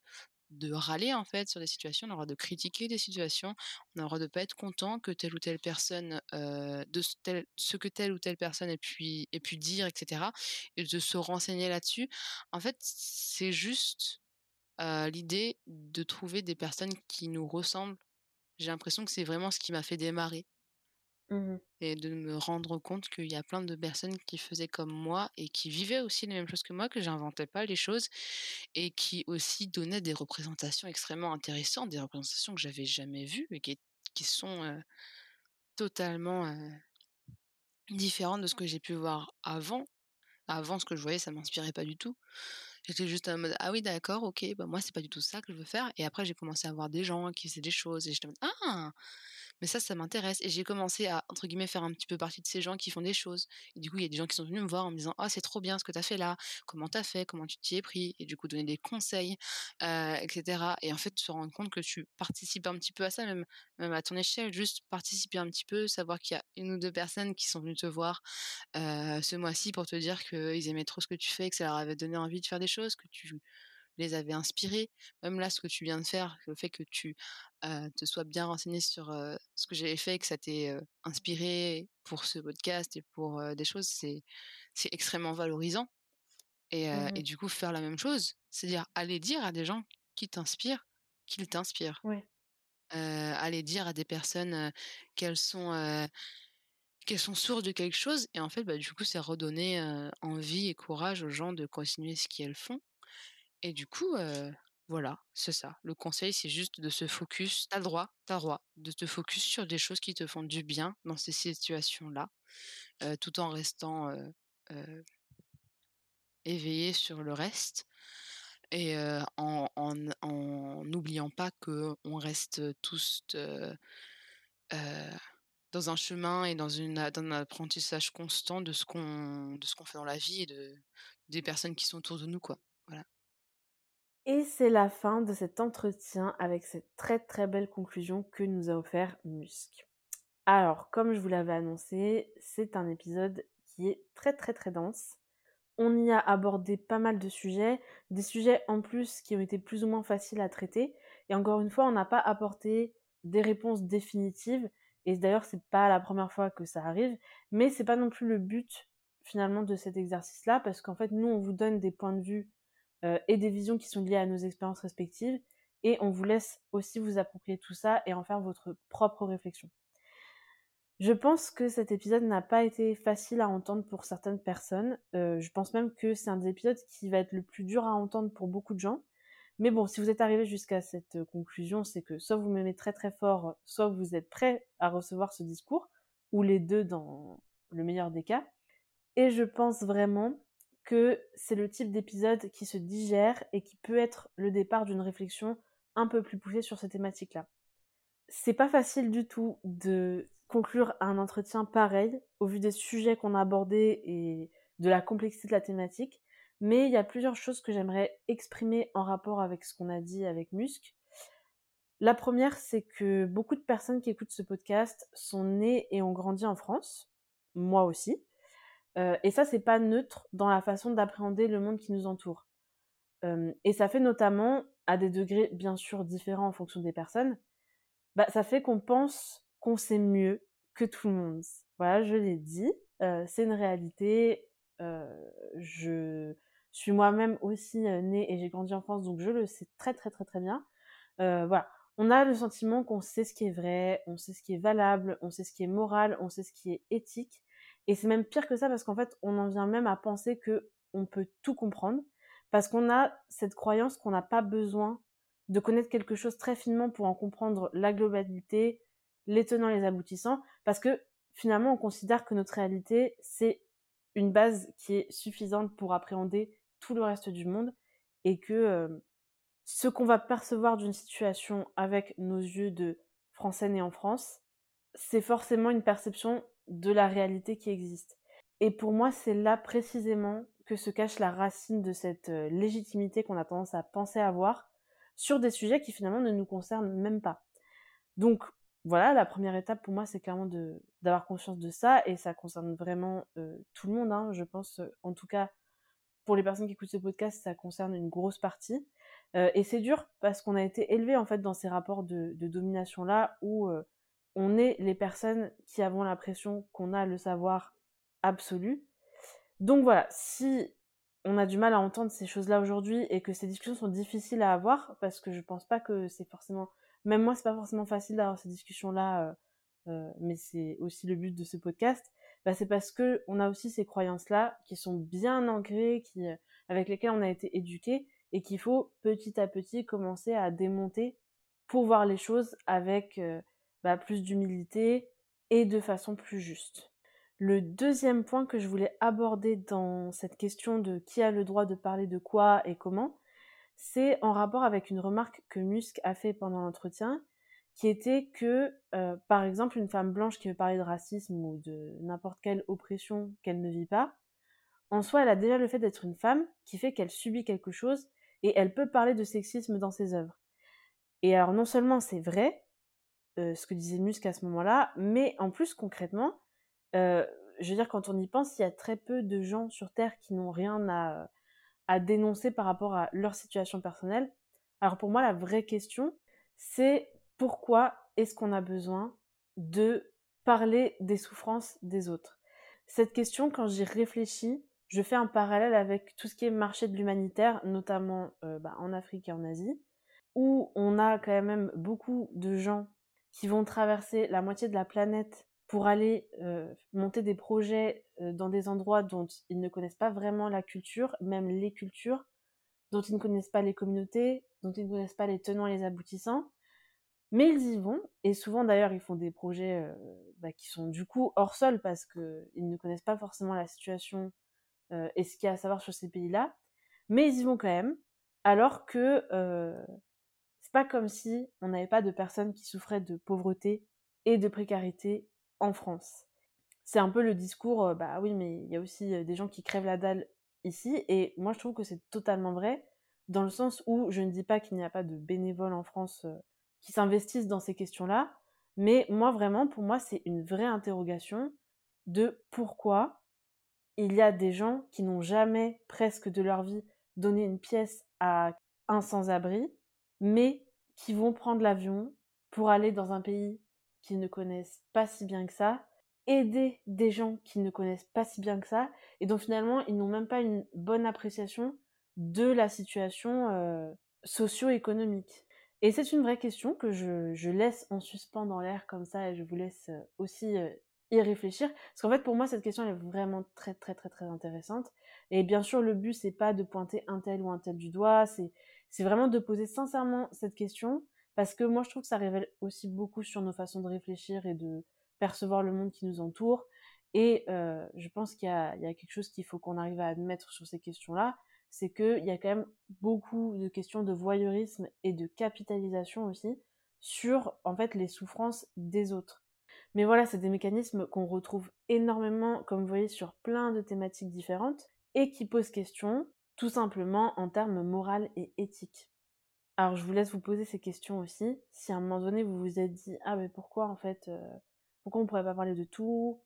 de râler, en fait, sur des situations, on a le droit de critiquer des situations, on a le droit de pas être content que telle ou telle personne, de ce ce que telle ou telle personne ait pu dire et cetera et de se renseigner là-dessus. En fait, c'est juste, l'idée de trouver des personnes qui nous ressemblent. J'ai l'impression que c'est vraiment ce qui m'a fait démarrer Mmh et de me rendre compte qu'il y a plein de personnes qui faisaient comme moi et qui vivaient aussi les mêmes choses que moi, que j'inventais pas les choses et qui aussi donnaient des représentations extrêmement intéressantes, des représentations que j'avais jamais vues et qui qui sont, totalement, différentes de ce que j'ai pu voir avant. Avant, ce que je voyais, ça m'inspirait pas du tout J'étais juste en mode: «Ah oui d'accord, OK, bah moi c'est pas du tout ça que je veux faire» et après j'ai commencé à voir des gens qui faisaient des choses et j'étais en mode: «Ah! Mais ça, ça m'intéresse» et j'ai commencé à, entre guillemets, «faire un petit peu partie de ces gens qui font des choses» et du coup, il y a des gens qui sont venus me voir en me disant: «Ah c'est trop bien ce que tu as fait là, comment tu as fait? Comment tu t'y es pris?» et du coup donner des conseils, heu et en fait, se rendre compte que tu participes un petit peu à ça même à ton échelle, juste participer un petit peu, savoir qu'il y a 1 ou 2 personnes qui sont venues te voir, ce mois-ci pour te dire qu'ils aimaient trop ce que tu fais, que ça leur avait donné envie de faire des choses, que tu les avais inspirés. Même là, ce que tu viens de faire, le fait que tu, te sois bien renseigné sur, ce que j'avais fait et que ça t'ait, inspiré pour ce podcast et pour, des choses, c'est c'est extrêmement valorisant et Mmh et du coup, faire la même chose, c'est-à-dire aller dire à des gens qui t'inspirent, qu'ils t'inspirent. Ouais. Aller dire à des personnes, qu'elles sont, qu'elles sont sources de quelque chose et en fait, bah, du coup, c'est redonner, envie et courage aux gens de continuer ce qu'elles font et du coup, heu, voilà, c'est ça. Le conseil, c'est juste de se focus tu as le droit tu as le droit de te focus sur des choses qui te font du bien dans ces situations-là, heu, tout en restant, heu éveillé sur le reste et en en en n'oubliant pas qu'on reste tous dans un chemin et dans une dans un apprentissage constant de ce qu'on de fait dans la vie et de des personnes qui sont autour de nous, quoi. Voilà. Et c'est la fin de cet entretien avec cette très, très belle conclusion que nous a offert Musc. Alors, comme je vous l'avais annoncé, c'est un épisode qui est très, très, très dense. On y a abordé pas mal de sujets, des sujets en plus qui ont été plus ou moins faciles à traiter et encore une fois, on n'a pas apporté des réponses définitives et d'ailleurs, c'est pas la première fois que ça arrive, mais c'est pas non plus le but finalement de cet exercice-là parce qu'en fait, nous, on vous donne des points de vue, heu et des visions qui sont liées à nos expériences respectives et on vous laisse aussi vous approprier tout ça et en faire votre propre réflexion. Je pense que cet épisode n'a pas été facile à entendre pour certaines personnes, heu, je pense même que c'est un des épisodes qui va être le plus dur à entendre pour beaucoup de gens. Mais bon, si vous êtes arrivés jusqu'à cette, heu, conclusion, c'est que soit vous m'aimez très, très fort, soit vous êtes prêts à recevoir ce discours ou les 2 dans le meilleur des cas et je pense vraiment c'est le type d'épisode qui se digère et qui peut être le départ d'une réflexion un peu plus poussée sur ces thématiques-là. C'est pas facile du tout de conclure un entretien pareil, au vu des sujets qu'on a abordés et de la complexité de la thématique, mais il y a plusieurs choses que j'aimerais exprimer en rapport avec ce qu'on a dit avec Musc. La 1re, c'est que beaucoup de personnes qui écoutent ce podcast sont nées et ont grandi en France, moi aussi, heu et ça, c'est pas neutre dans la façon d'appréhender le monde qui nous entoure. Et ça fait notamment, à des degrés bien sûr différents en fonction des personnes, bah, ça fait qu'on pense qu'on sait mieux que tout le monde. Voilà, je l'ai dit, c'est une réalité, je suis moi-même aussi, née et j'ai grandi en France, donc je le sais très, très, très, très bien. Voilà, on a le sentiment qu'on sait ce qui est vrai, on sait ce qui est valable, on sait ce qui est moral, on sait ce qui est éthique et c'est même pire que ça parce qu'en fait, on en vient même à penser qu'on peut tout comprendre parce qu'on a cette croyance qu'on n'a pas besoin de connaître quelque chose très finement pour en comprendre la globalité, les tenants, les aboutissants, parce que finalement, on considère que notre réalité, c'est une base qui est suffisante pour appréhender tout le reste du monde et que, ce qu'on va percevoir d'une situation avec nos yeux de Français nés en France, c'est forcément une perception de la réalité qui existe. Et pour moi, c'est là précisément que se cache la racine de cette, heu, légitimité qu'on a tendance à penser avoir sur des sujets qui finalement ne nous concernent même pas. Donc voilà, la 1re étape pour moi, c'est clairement d'avoir conscience de ça et ça concerne vraiment, heu, tout le monde, hein, je pense, heu, en tout cas pour les personnes qui écoutent ce podcast, ça concerne une grosse partie, et c'est dur parce qu'on a été élevés, en fait, dans ces rapports de de domination-là où, on est les personnes qui avons l'impression qu'on a le savoir absolu. Donc voilà, si on a du mal à entendre ces choses-là aujourd'hui et que ces discussions sont difficiles à avoir, parce que je pense pas que c'est forcément même moi, c'est pas forcément facile d'avoir ces discussions-là, heu heu, mais c'est aussi le but de ce podcast, bah, c'est parce qu'on a aussi ces croyances-là qui sont bien ancrées, heu, avec lesquelles on a été éduqués et qu'il faut petit à petit commencer à démonter pour voir les choses avec, bah, plus d'humilité et de façon plus juste. Le deuxième point que je voulais aborder dans cette question de qui a le droit de parler de quoi et comment, c'est en rapport avec une remarque que Musk a fait pendant l'entretien, qui était que, euh, par exemple, une femme blanche qui veut parler de racisme ou de n'importe quelle oppression qu'elle ne vit pas, en soi, elle a déjà le fait d'être une femme qui fait qu'elle subit quelque chose et elle peut parler de sexisme dans ses œuvres. Et alors, non seulement c'est vrai, euh, ce que disait Musk à ce moment-là, mais en plus, concrètement, euh, je veux dire, quand on y pense, il y a très peu de gens sur Terre qui n'ont rien à, dénoncer par rapport à leur situation personnelle. Alors pour moi, la vraie question, c'est pourquoi est-ce qu'on a besoin de parler des souffrances des autres? Cette question, quand j'y réfléchis, je fais un parallèle avec tout ce qui est marché de l'humanitaire, notamment euh, bah, en Afrique et en Asie, où on a quand même beaucoup de gens qui vont traverser la moitié de la planète pour aller euh, monter des projets euh, dans des endroits dont ils ne connaissent pas vraiment la culture, même les cultures, dont ils ne connaissent pas les communautés, dont ils ne connaissent pas les tenants et les aboutissants. Mais ils y vont, et souvent d'ailleurs ils font des projets euh, bah, qui sont du coup hors sol parce qu'ils ne connaissent pas forcément la situation et ce qu'il y a à savoir sur ces pays-là, mais ils y vont quand même, alors que c'est pas comme si on n'avait pas de personnes qui souffraient de pauvreté et de précarité en France. C'est un peu le discours, euh, bah oui, mais il y a aussi euh, des gens qui crèvent la dalle ici, et moi je trouve que c'est totalement vrai, dans le sens où je ne dis pas qu'il n'y a pas de bénévoles en France euh, qui s'investissent dans ces questions-là, mais moi vraiment, pour moi, c'est une vraie interrogation de pourquoi il y a des gens qui n'ont jamais, presque de leur vie, donné une pièce à un sans-abri, mais qui vont prendre l'avion pour aller dans un pays qu'ils ne connaissent pas si bien que ça, aider des gens qui ne connaissent pas si bien que ça, et dont finalement ils n'ont même pas une bonne appréciation de la situation euh, socio-économique. Et c'est une vraie question que je, laisse en suspens dans l'air comme ça, et je vous laisse euh, aussi euh, y réfléchir. Parce qu'en fait, pour moi, cette question est vraiment très, très, très, très intéressante. Et bien sûr, le but, c'est pas de pointer un tel ou un tel du doigt, c'est vraiment de poser sincèrement cette question parce que moi, je trouve que ça révèle aussi beaucoup sur nos façons de réfléchir et de percevoir le monde qui nous entoure. Et euh, je pense qu'il y, a quelque chose qu'il faut qu'on arrive à admettre sur ces questions-là, c'est qu'il y a quand même beaucoup de questions de voyeurisme et de capitalisation aussi sur en fait les souffrances des autres. Mais voilà, c'est des mécanismes qu'on retrouve énormément, comme vous voyez, sur plein de thématiques différentes et qui posent question tout simplement en termes moral et éthiques. Alors je vous laisse vous poser ces questions aussi. Si à un moment donné vous vous êtes dit ah mais pourquoi en fait euh, pourquoi on pourrait pas parler de tout?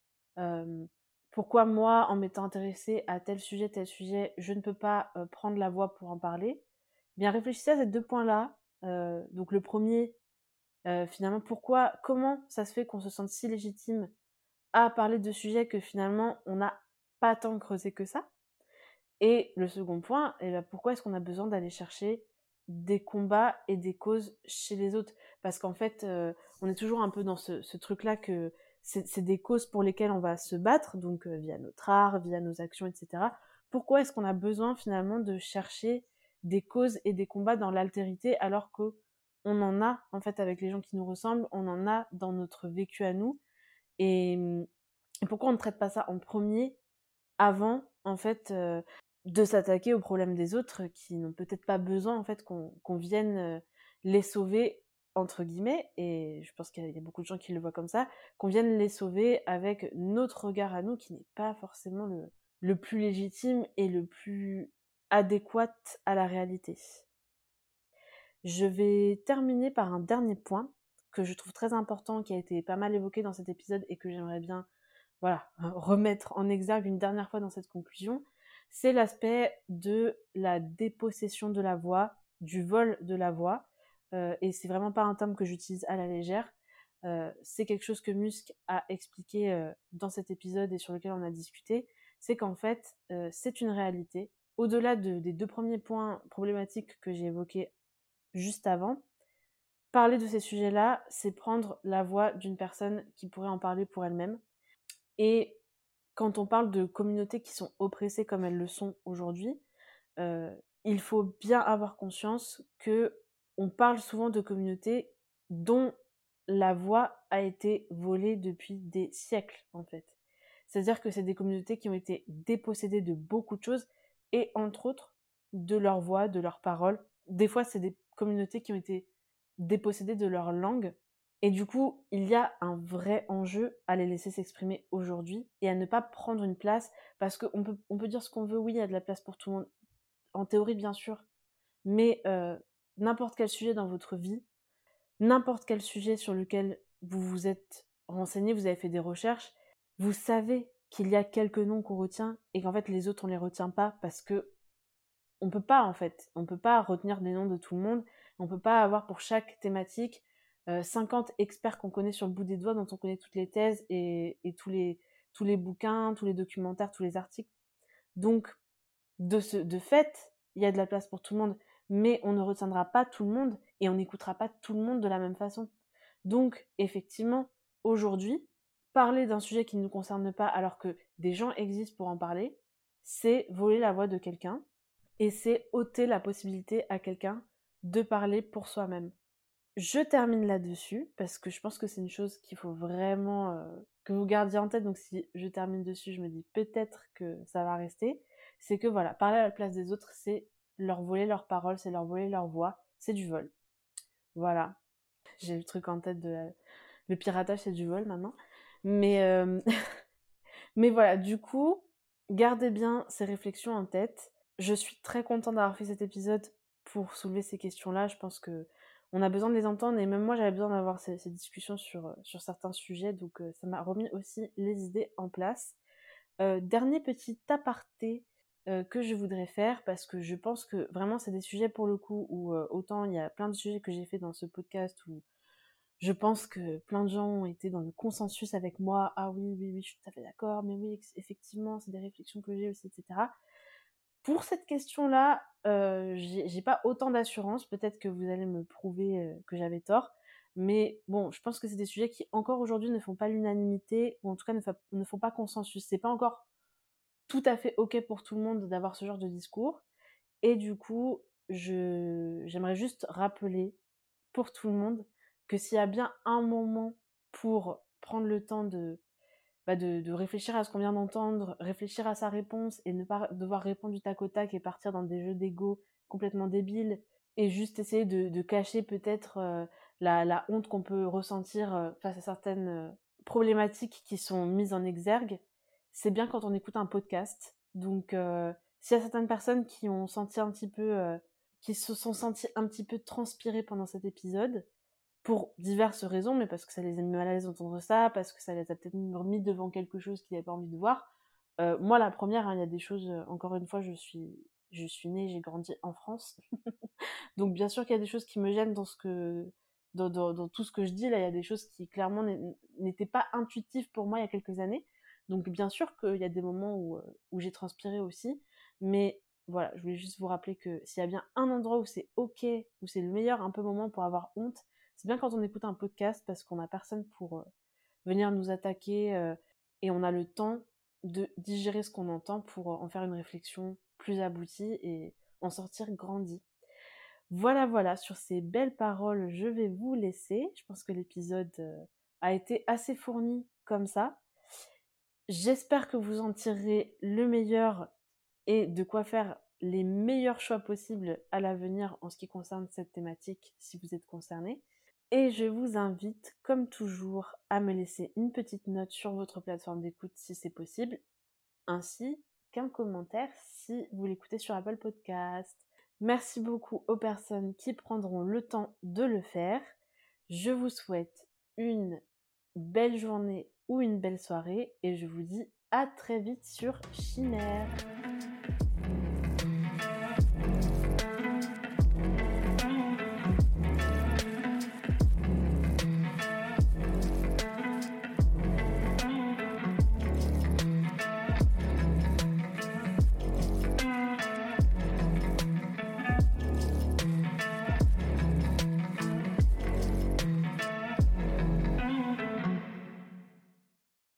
Pourquoi moi en m'étant intéressée à tel sujet tel sujet je ne peux pas euh, prendre la voix pour en parler? Bien réfléchissez à ces deux points là. Euh, donc le premier finalement pourquoi comment ça se fait qu'on se sente si légitime à parler de sujets que finalement on n'a pas tant creusé que ça? Et le second point eh ben, pourquoi est-ce qu'on a besoin d'aller chercher des combats et des causes chez les autres? Parce qu'en fait, euh, on est toujours un peu dans ce, truc-là que c'est des causes pour lesquelles on va se battre, donc euh, via notre art, via nos actions, etc. Pourquoi est-ce qu'on a besoin finalement de chercher des causes et des combats dans l'altérité alors que on en a en fait avec les gens qui nous ressemblent, on en a dans notre vécu à nous? Et, pourquoi on ne traite pas ça en premier avant en fait euh, de s'attaquer aux problèmes des autres qui n'ont peut-être pas besoin en fait qu'on vienne euh, les sauver entre guillemets et je pense qu'il y a beaucoup de gens qui le voient comme ça qu'on vienne les sauver avec notre regard à nous qui n'est pas forcément le, plus légitime et le plus adéquat à la réalité. Je vais terminer par un dernier point que je trouve très important qui a été pas mal évoqué dans cet épisode et que j'aimerais bien voilà (laughs) remettre en exergue une dernière fois dans cette conclusion c'est l'aspect de la dépossession de la voix, du vol de la voix. Euh, et c'est vraiment pas un terme que j'utilise à la légère. Euh, c'est quelque chose que Musk a expliqué euh, dans cet épisode et sur lequel on a discuté. C'est qu'en fait, c'est une réalité. Au-delà des deux premiers points problématiques que j'ai évoqués juste avant, parler de ces sujets-là, c'est prendre la voix d'une personne qui pourrait en parler pour elle-même. Et quand on parle de communautés qui sont oppressées comme elles le sont aujourd'hui, euh, il faut bien avoir conscience que on parle souvent de communautés dont la voix a été volée depuis des siècles en fait. C'est-à-dire que c'est des communautés qui ont été dépossédées de beaucoup de choses, et entre autres, de leur voix, de leurs paroles. Des fois, c'est des communautés qui ont été dépossédées de leur langue. Et du coup, il y a un vrai enjeu à les laisser s'exprimer aujourd'hui et à ne pas prendre une place, parce qu'on peut, dire ce qu'on veut, oui, il y a de la place pour tout le monde, en théorie bien sûr, mais euh, n'importe quel sujet dans votre vie, n'importe quel sujet sur lequel vous vous êtes renseigné, vous avez fait des recherches, vous savez qu'il y a quelques noms qu'on retient et qu'en fait les autres on les retient pas parce que on peut pas en fait, on peut pas retenir des noms de tout le monde, on peut pas avoir pour chaque thématique 50 euh, experts qu'on connaît sur le bout des doigts, dont on connaît toutes les thèses et, tous, les, tous les bouquins, tous les documentaires, tous les articles. Donc, de, ce, de fait, il y a de la place pour tout le monde, mais on ne retiendra pas tout le monde et on n'écoutera pas tout le monde de la même façon. Donc, effectivement, aujourd'hui, parler d'un sujet qui ne nous concerne pas alors que des gens existent pour en parler, c'est voler la voix de quelqu'un et c'est ôter la possibilité à quelqu'un de parler pour soi-même. Je termine là-dessus parce que je pense que c'est une chose qu'il faut vraiment que vous gardiez en tête. Donc si je termine dessus, je me dis peut-être que ça va rester. C'est que voilà, parler à la place des autres, c'est leur voler leur parole, c'est leur voler leur voix, c'est du vol. Voilà. J'ai le truc en tête de le piratage, c'est du vol maintenant. Mais, (laughs) mais voilà, du coup, gardez bien ces réflexions en tête. Je suis très contente d'avoir fait cet épisode pour soulever ces questions-là. Je pense que on a besoin de les entendre et même moi j'avais besoin d'avoir ces, discussions sur, euh, sur certains sujets. Donc euh, ça m'a remis aussi les idées en place. dernier petit aparté que je voudrais faire parce que je pense que vraiment c'est des sujets pour le coup où autant il y a plein de sujets que j'ai fait dans ce podcast où je pense que plein de gens ont été dans le consensus avec moi. Ah oui, oui, oui, je suis tout à fait d'accord, mais oui, effectivement, c'est des réflexions que j'ai aussi, etc. Pour cette question-là, euh, j'ai pas autant d'assurance. Peut-être que vous allez me prouver euh, que j'avais tort. Mais bon, je pense que c'est des sujets qui encore aujourd'hui ne font pas l'unanimité, ou en tout cas ne, font pas consensus. C'est pas encore tout à fait ok pour tout le monde d'avoir ce genre de discours. Et du coup, j'aimerais juste rappeler pour tout le monde que s'il y a bien un moment pour prendre le temps bah, de, de, réfléchir à ce qu'on vient d'entendre, réfléchir à sa réponse et ne pas devoir répondre du tac au tac et partir dans des jeux d'ego complètement débiles et juste essayer de, cacher peut-être euh, la, honte qu'on peut ressentir euh, face à certaines euh, problématiques qui sont mises en exergue, c'est bien quand on écoute un podcast. Donc, s'il y a certaines personnes qui ont senti un petit peu, qui se sont senties un petit peu transpirées pendant cet épisode, pour diverses raisons, mais parce que ça les a mis mal à l'aise d'entendre ça, parce que ça les a peut-être mis devant quelque chose qu'ils n'avaient pas envie de voir. Euh, moi, la première, hein, il y a des choses, euh, encore une fois, je suis, je suis née, j'ai grandi en France. (laughs) Donc, bien sûr qu'il y a des choses qui me gênent dans, ce que, dans, tout ce que je dis. Là, il y a des choses qui, clairement, n'étaient pas intuitives pour moi il y a quelques années. Donc, bien sûr qu'il y a des moments où, euh, où j'ai transpiré aussi. Mais voilà, je voulais juste vous rappeler que s'il y a bien un endroit où c'est ok, où c'est le meilleur un peu moment pour avoir honte, c'est bien quand on écoute un podcast parce qu'on n'a personne pour euh, venir nous attaquer euh, et on a le temps de digérer ce qu'on entend pour euh, en faire une réflexion plus aboutie et en sortir grandi. Voilà, voilà, sur ces belles paroles, je vais vous laisser. Je pense que l'épisode a été assez fourni comme ça. J'espère que vous en tirerez le meilleur et de quoi faire les meilleurs choix possibles à l'avenir en ce qui concerne cette thématique si vous êtes concerné. Et je vous invite, comme toujours, à me laisser une petite note sur votre plateforme d'écoute si c'est possible, ainsi qu'un commentaire si vous l'écoutez sur Apple Podcast. Merci beaucoup aux personnes qui prendront le temps de le faire. Je vous souhaite une belle journée ou une belle soirée et je vous dis à très vite sur Chimère.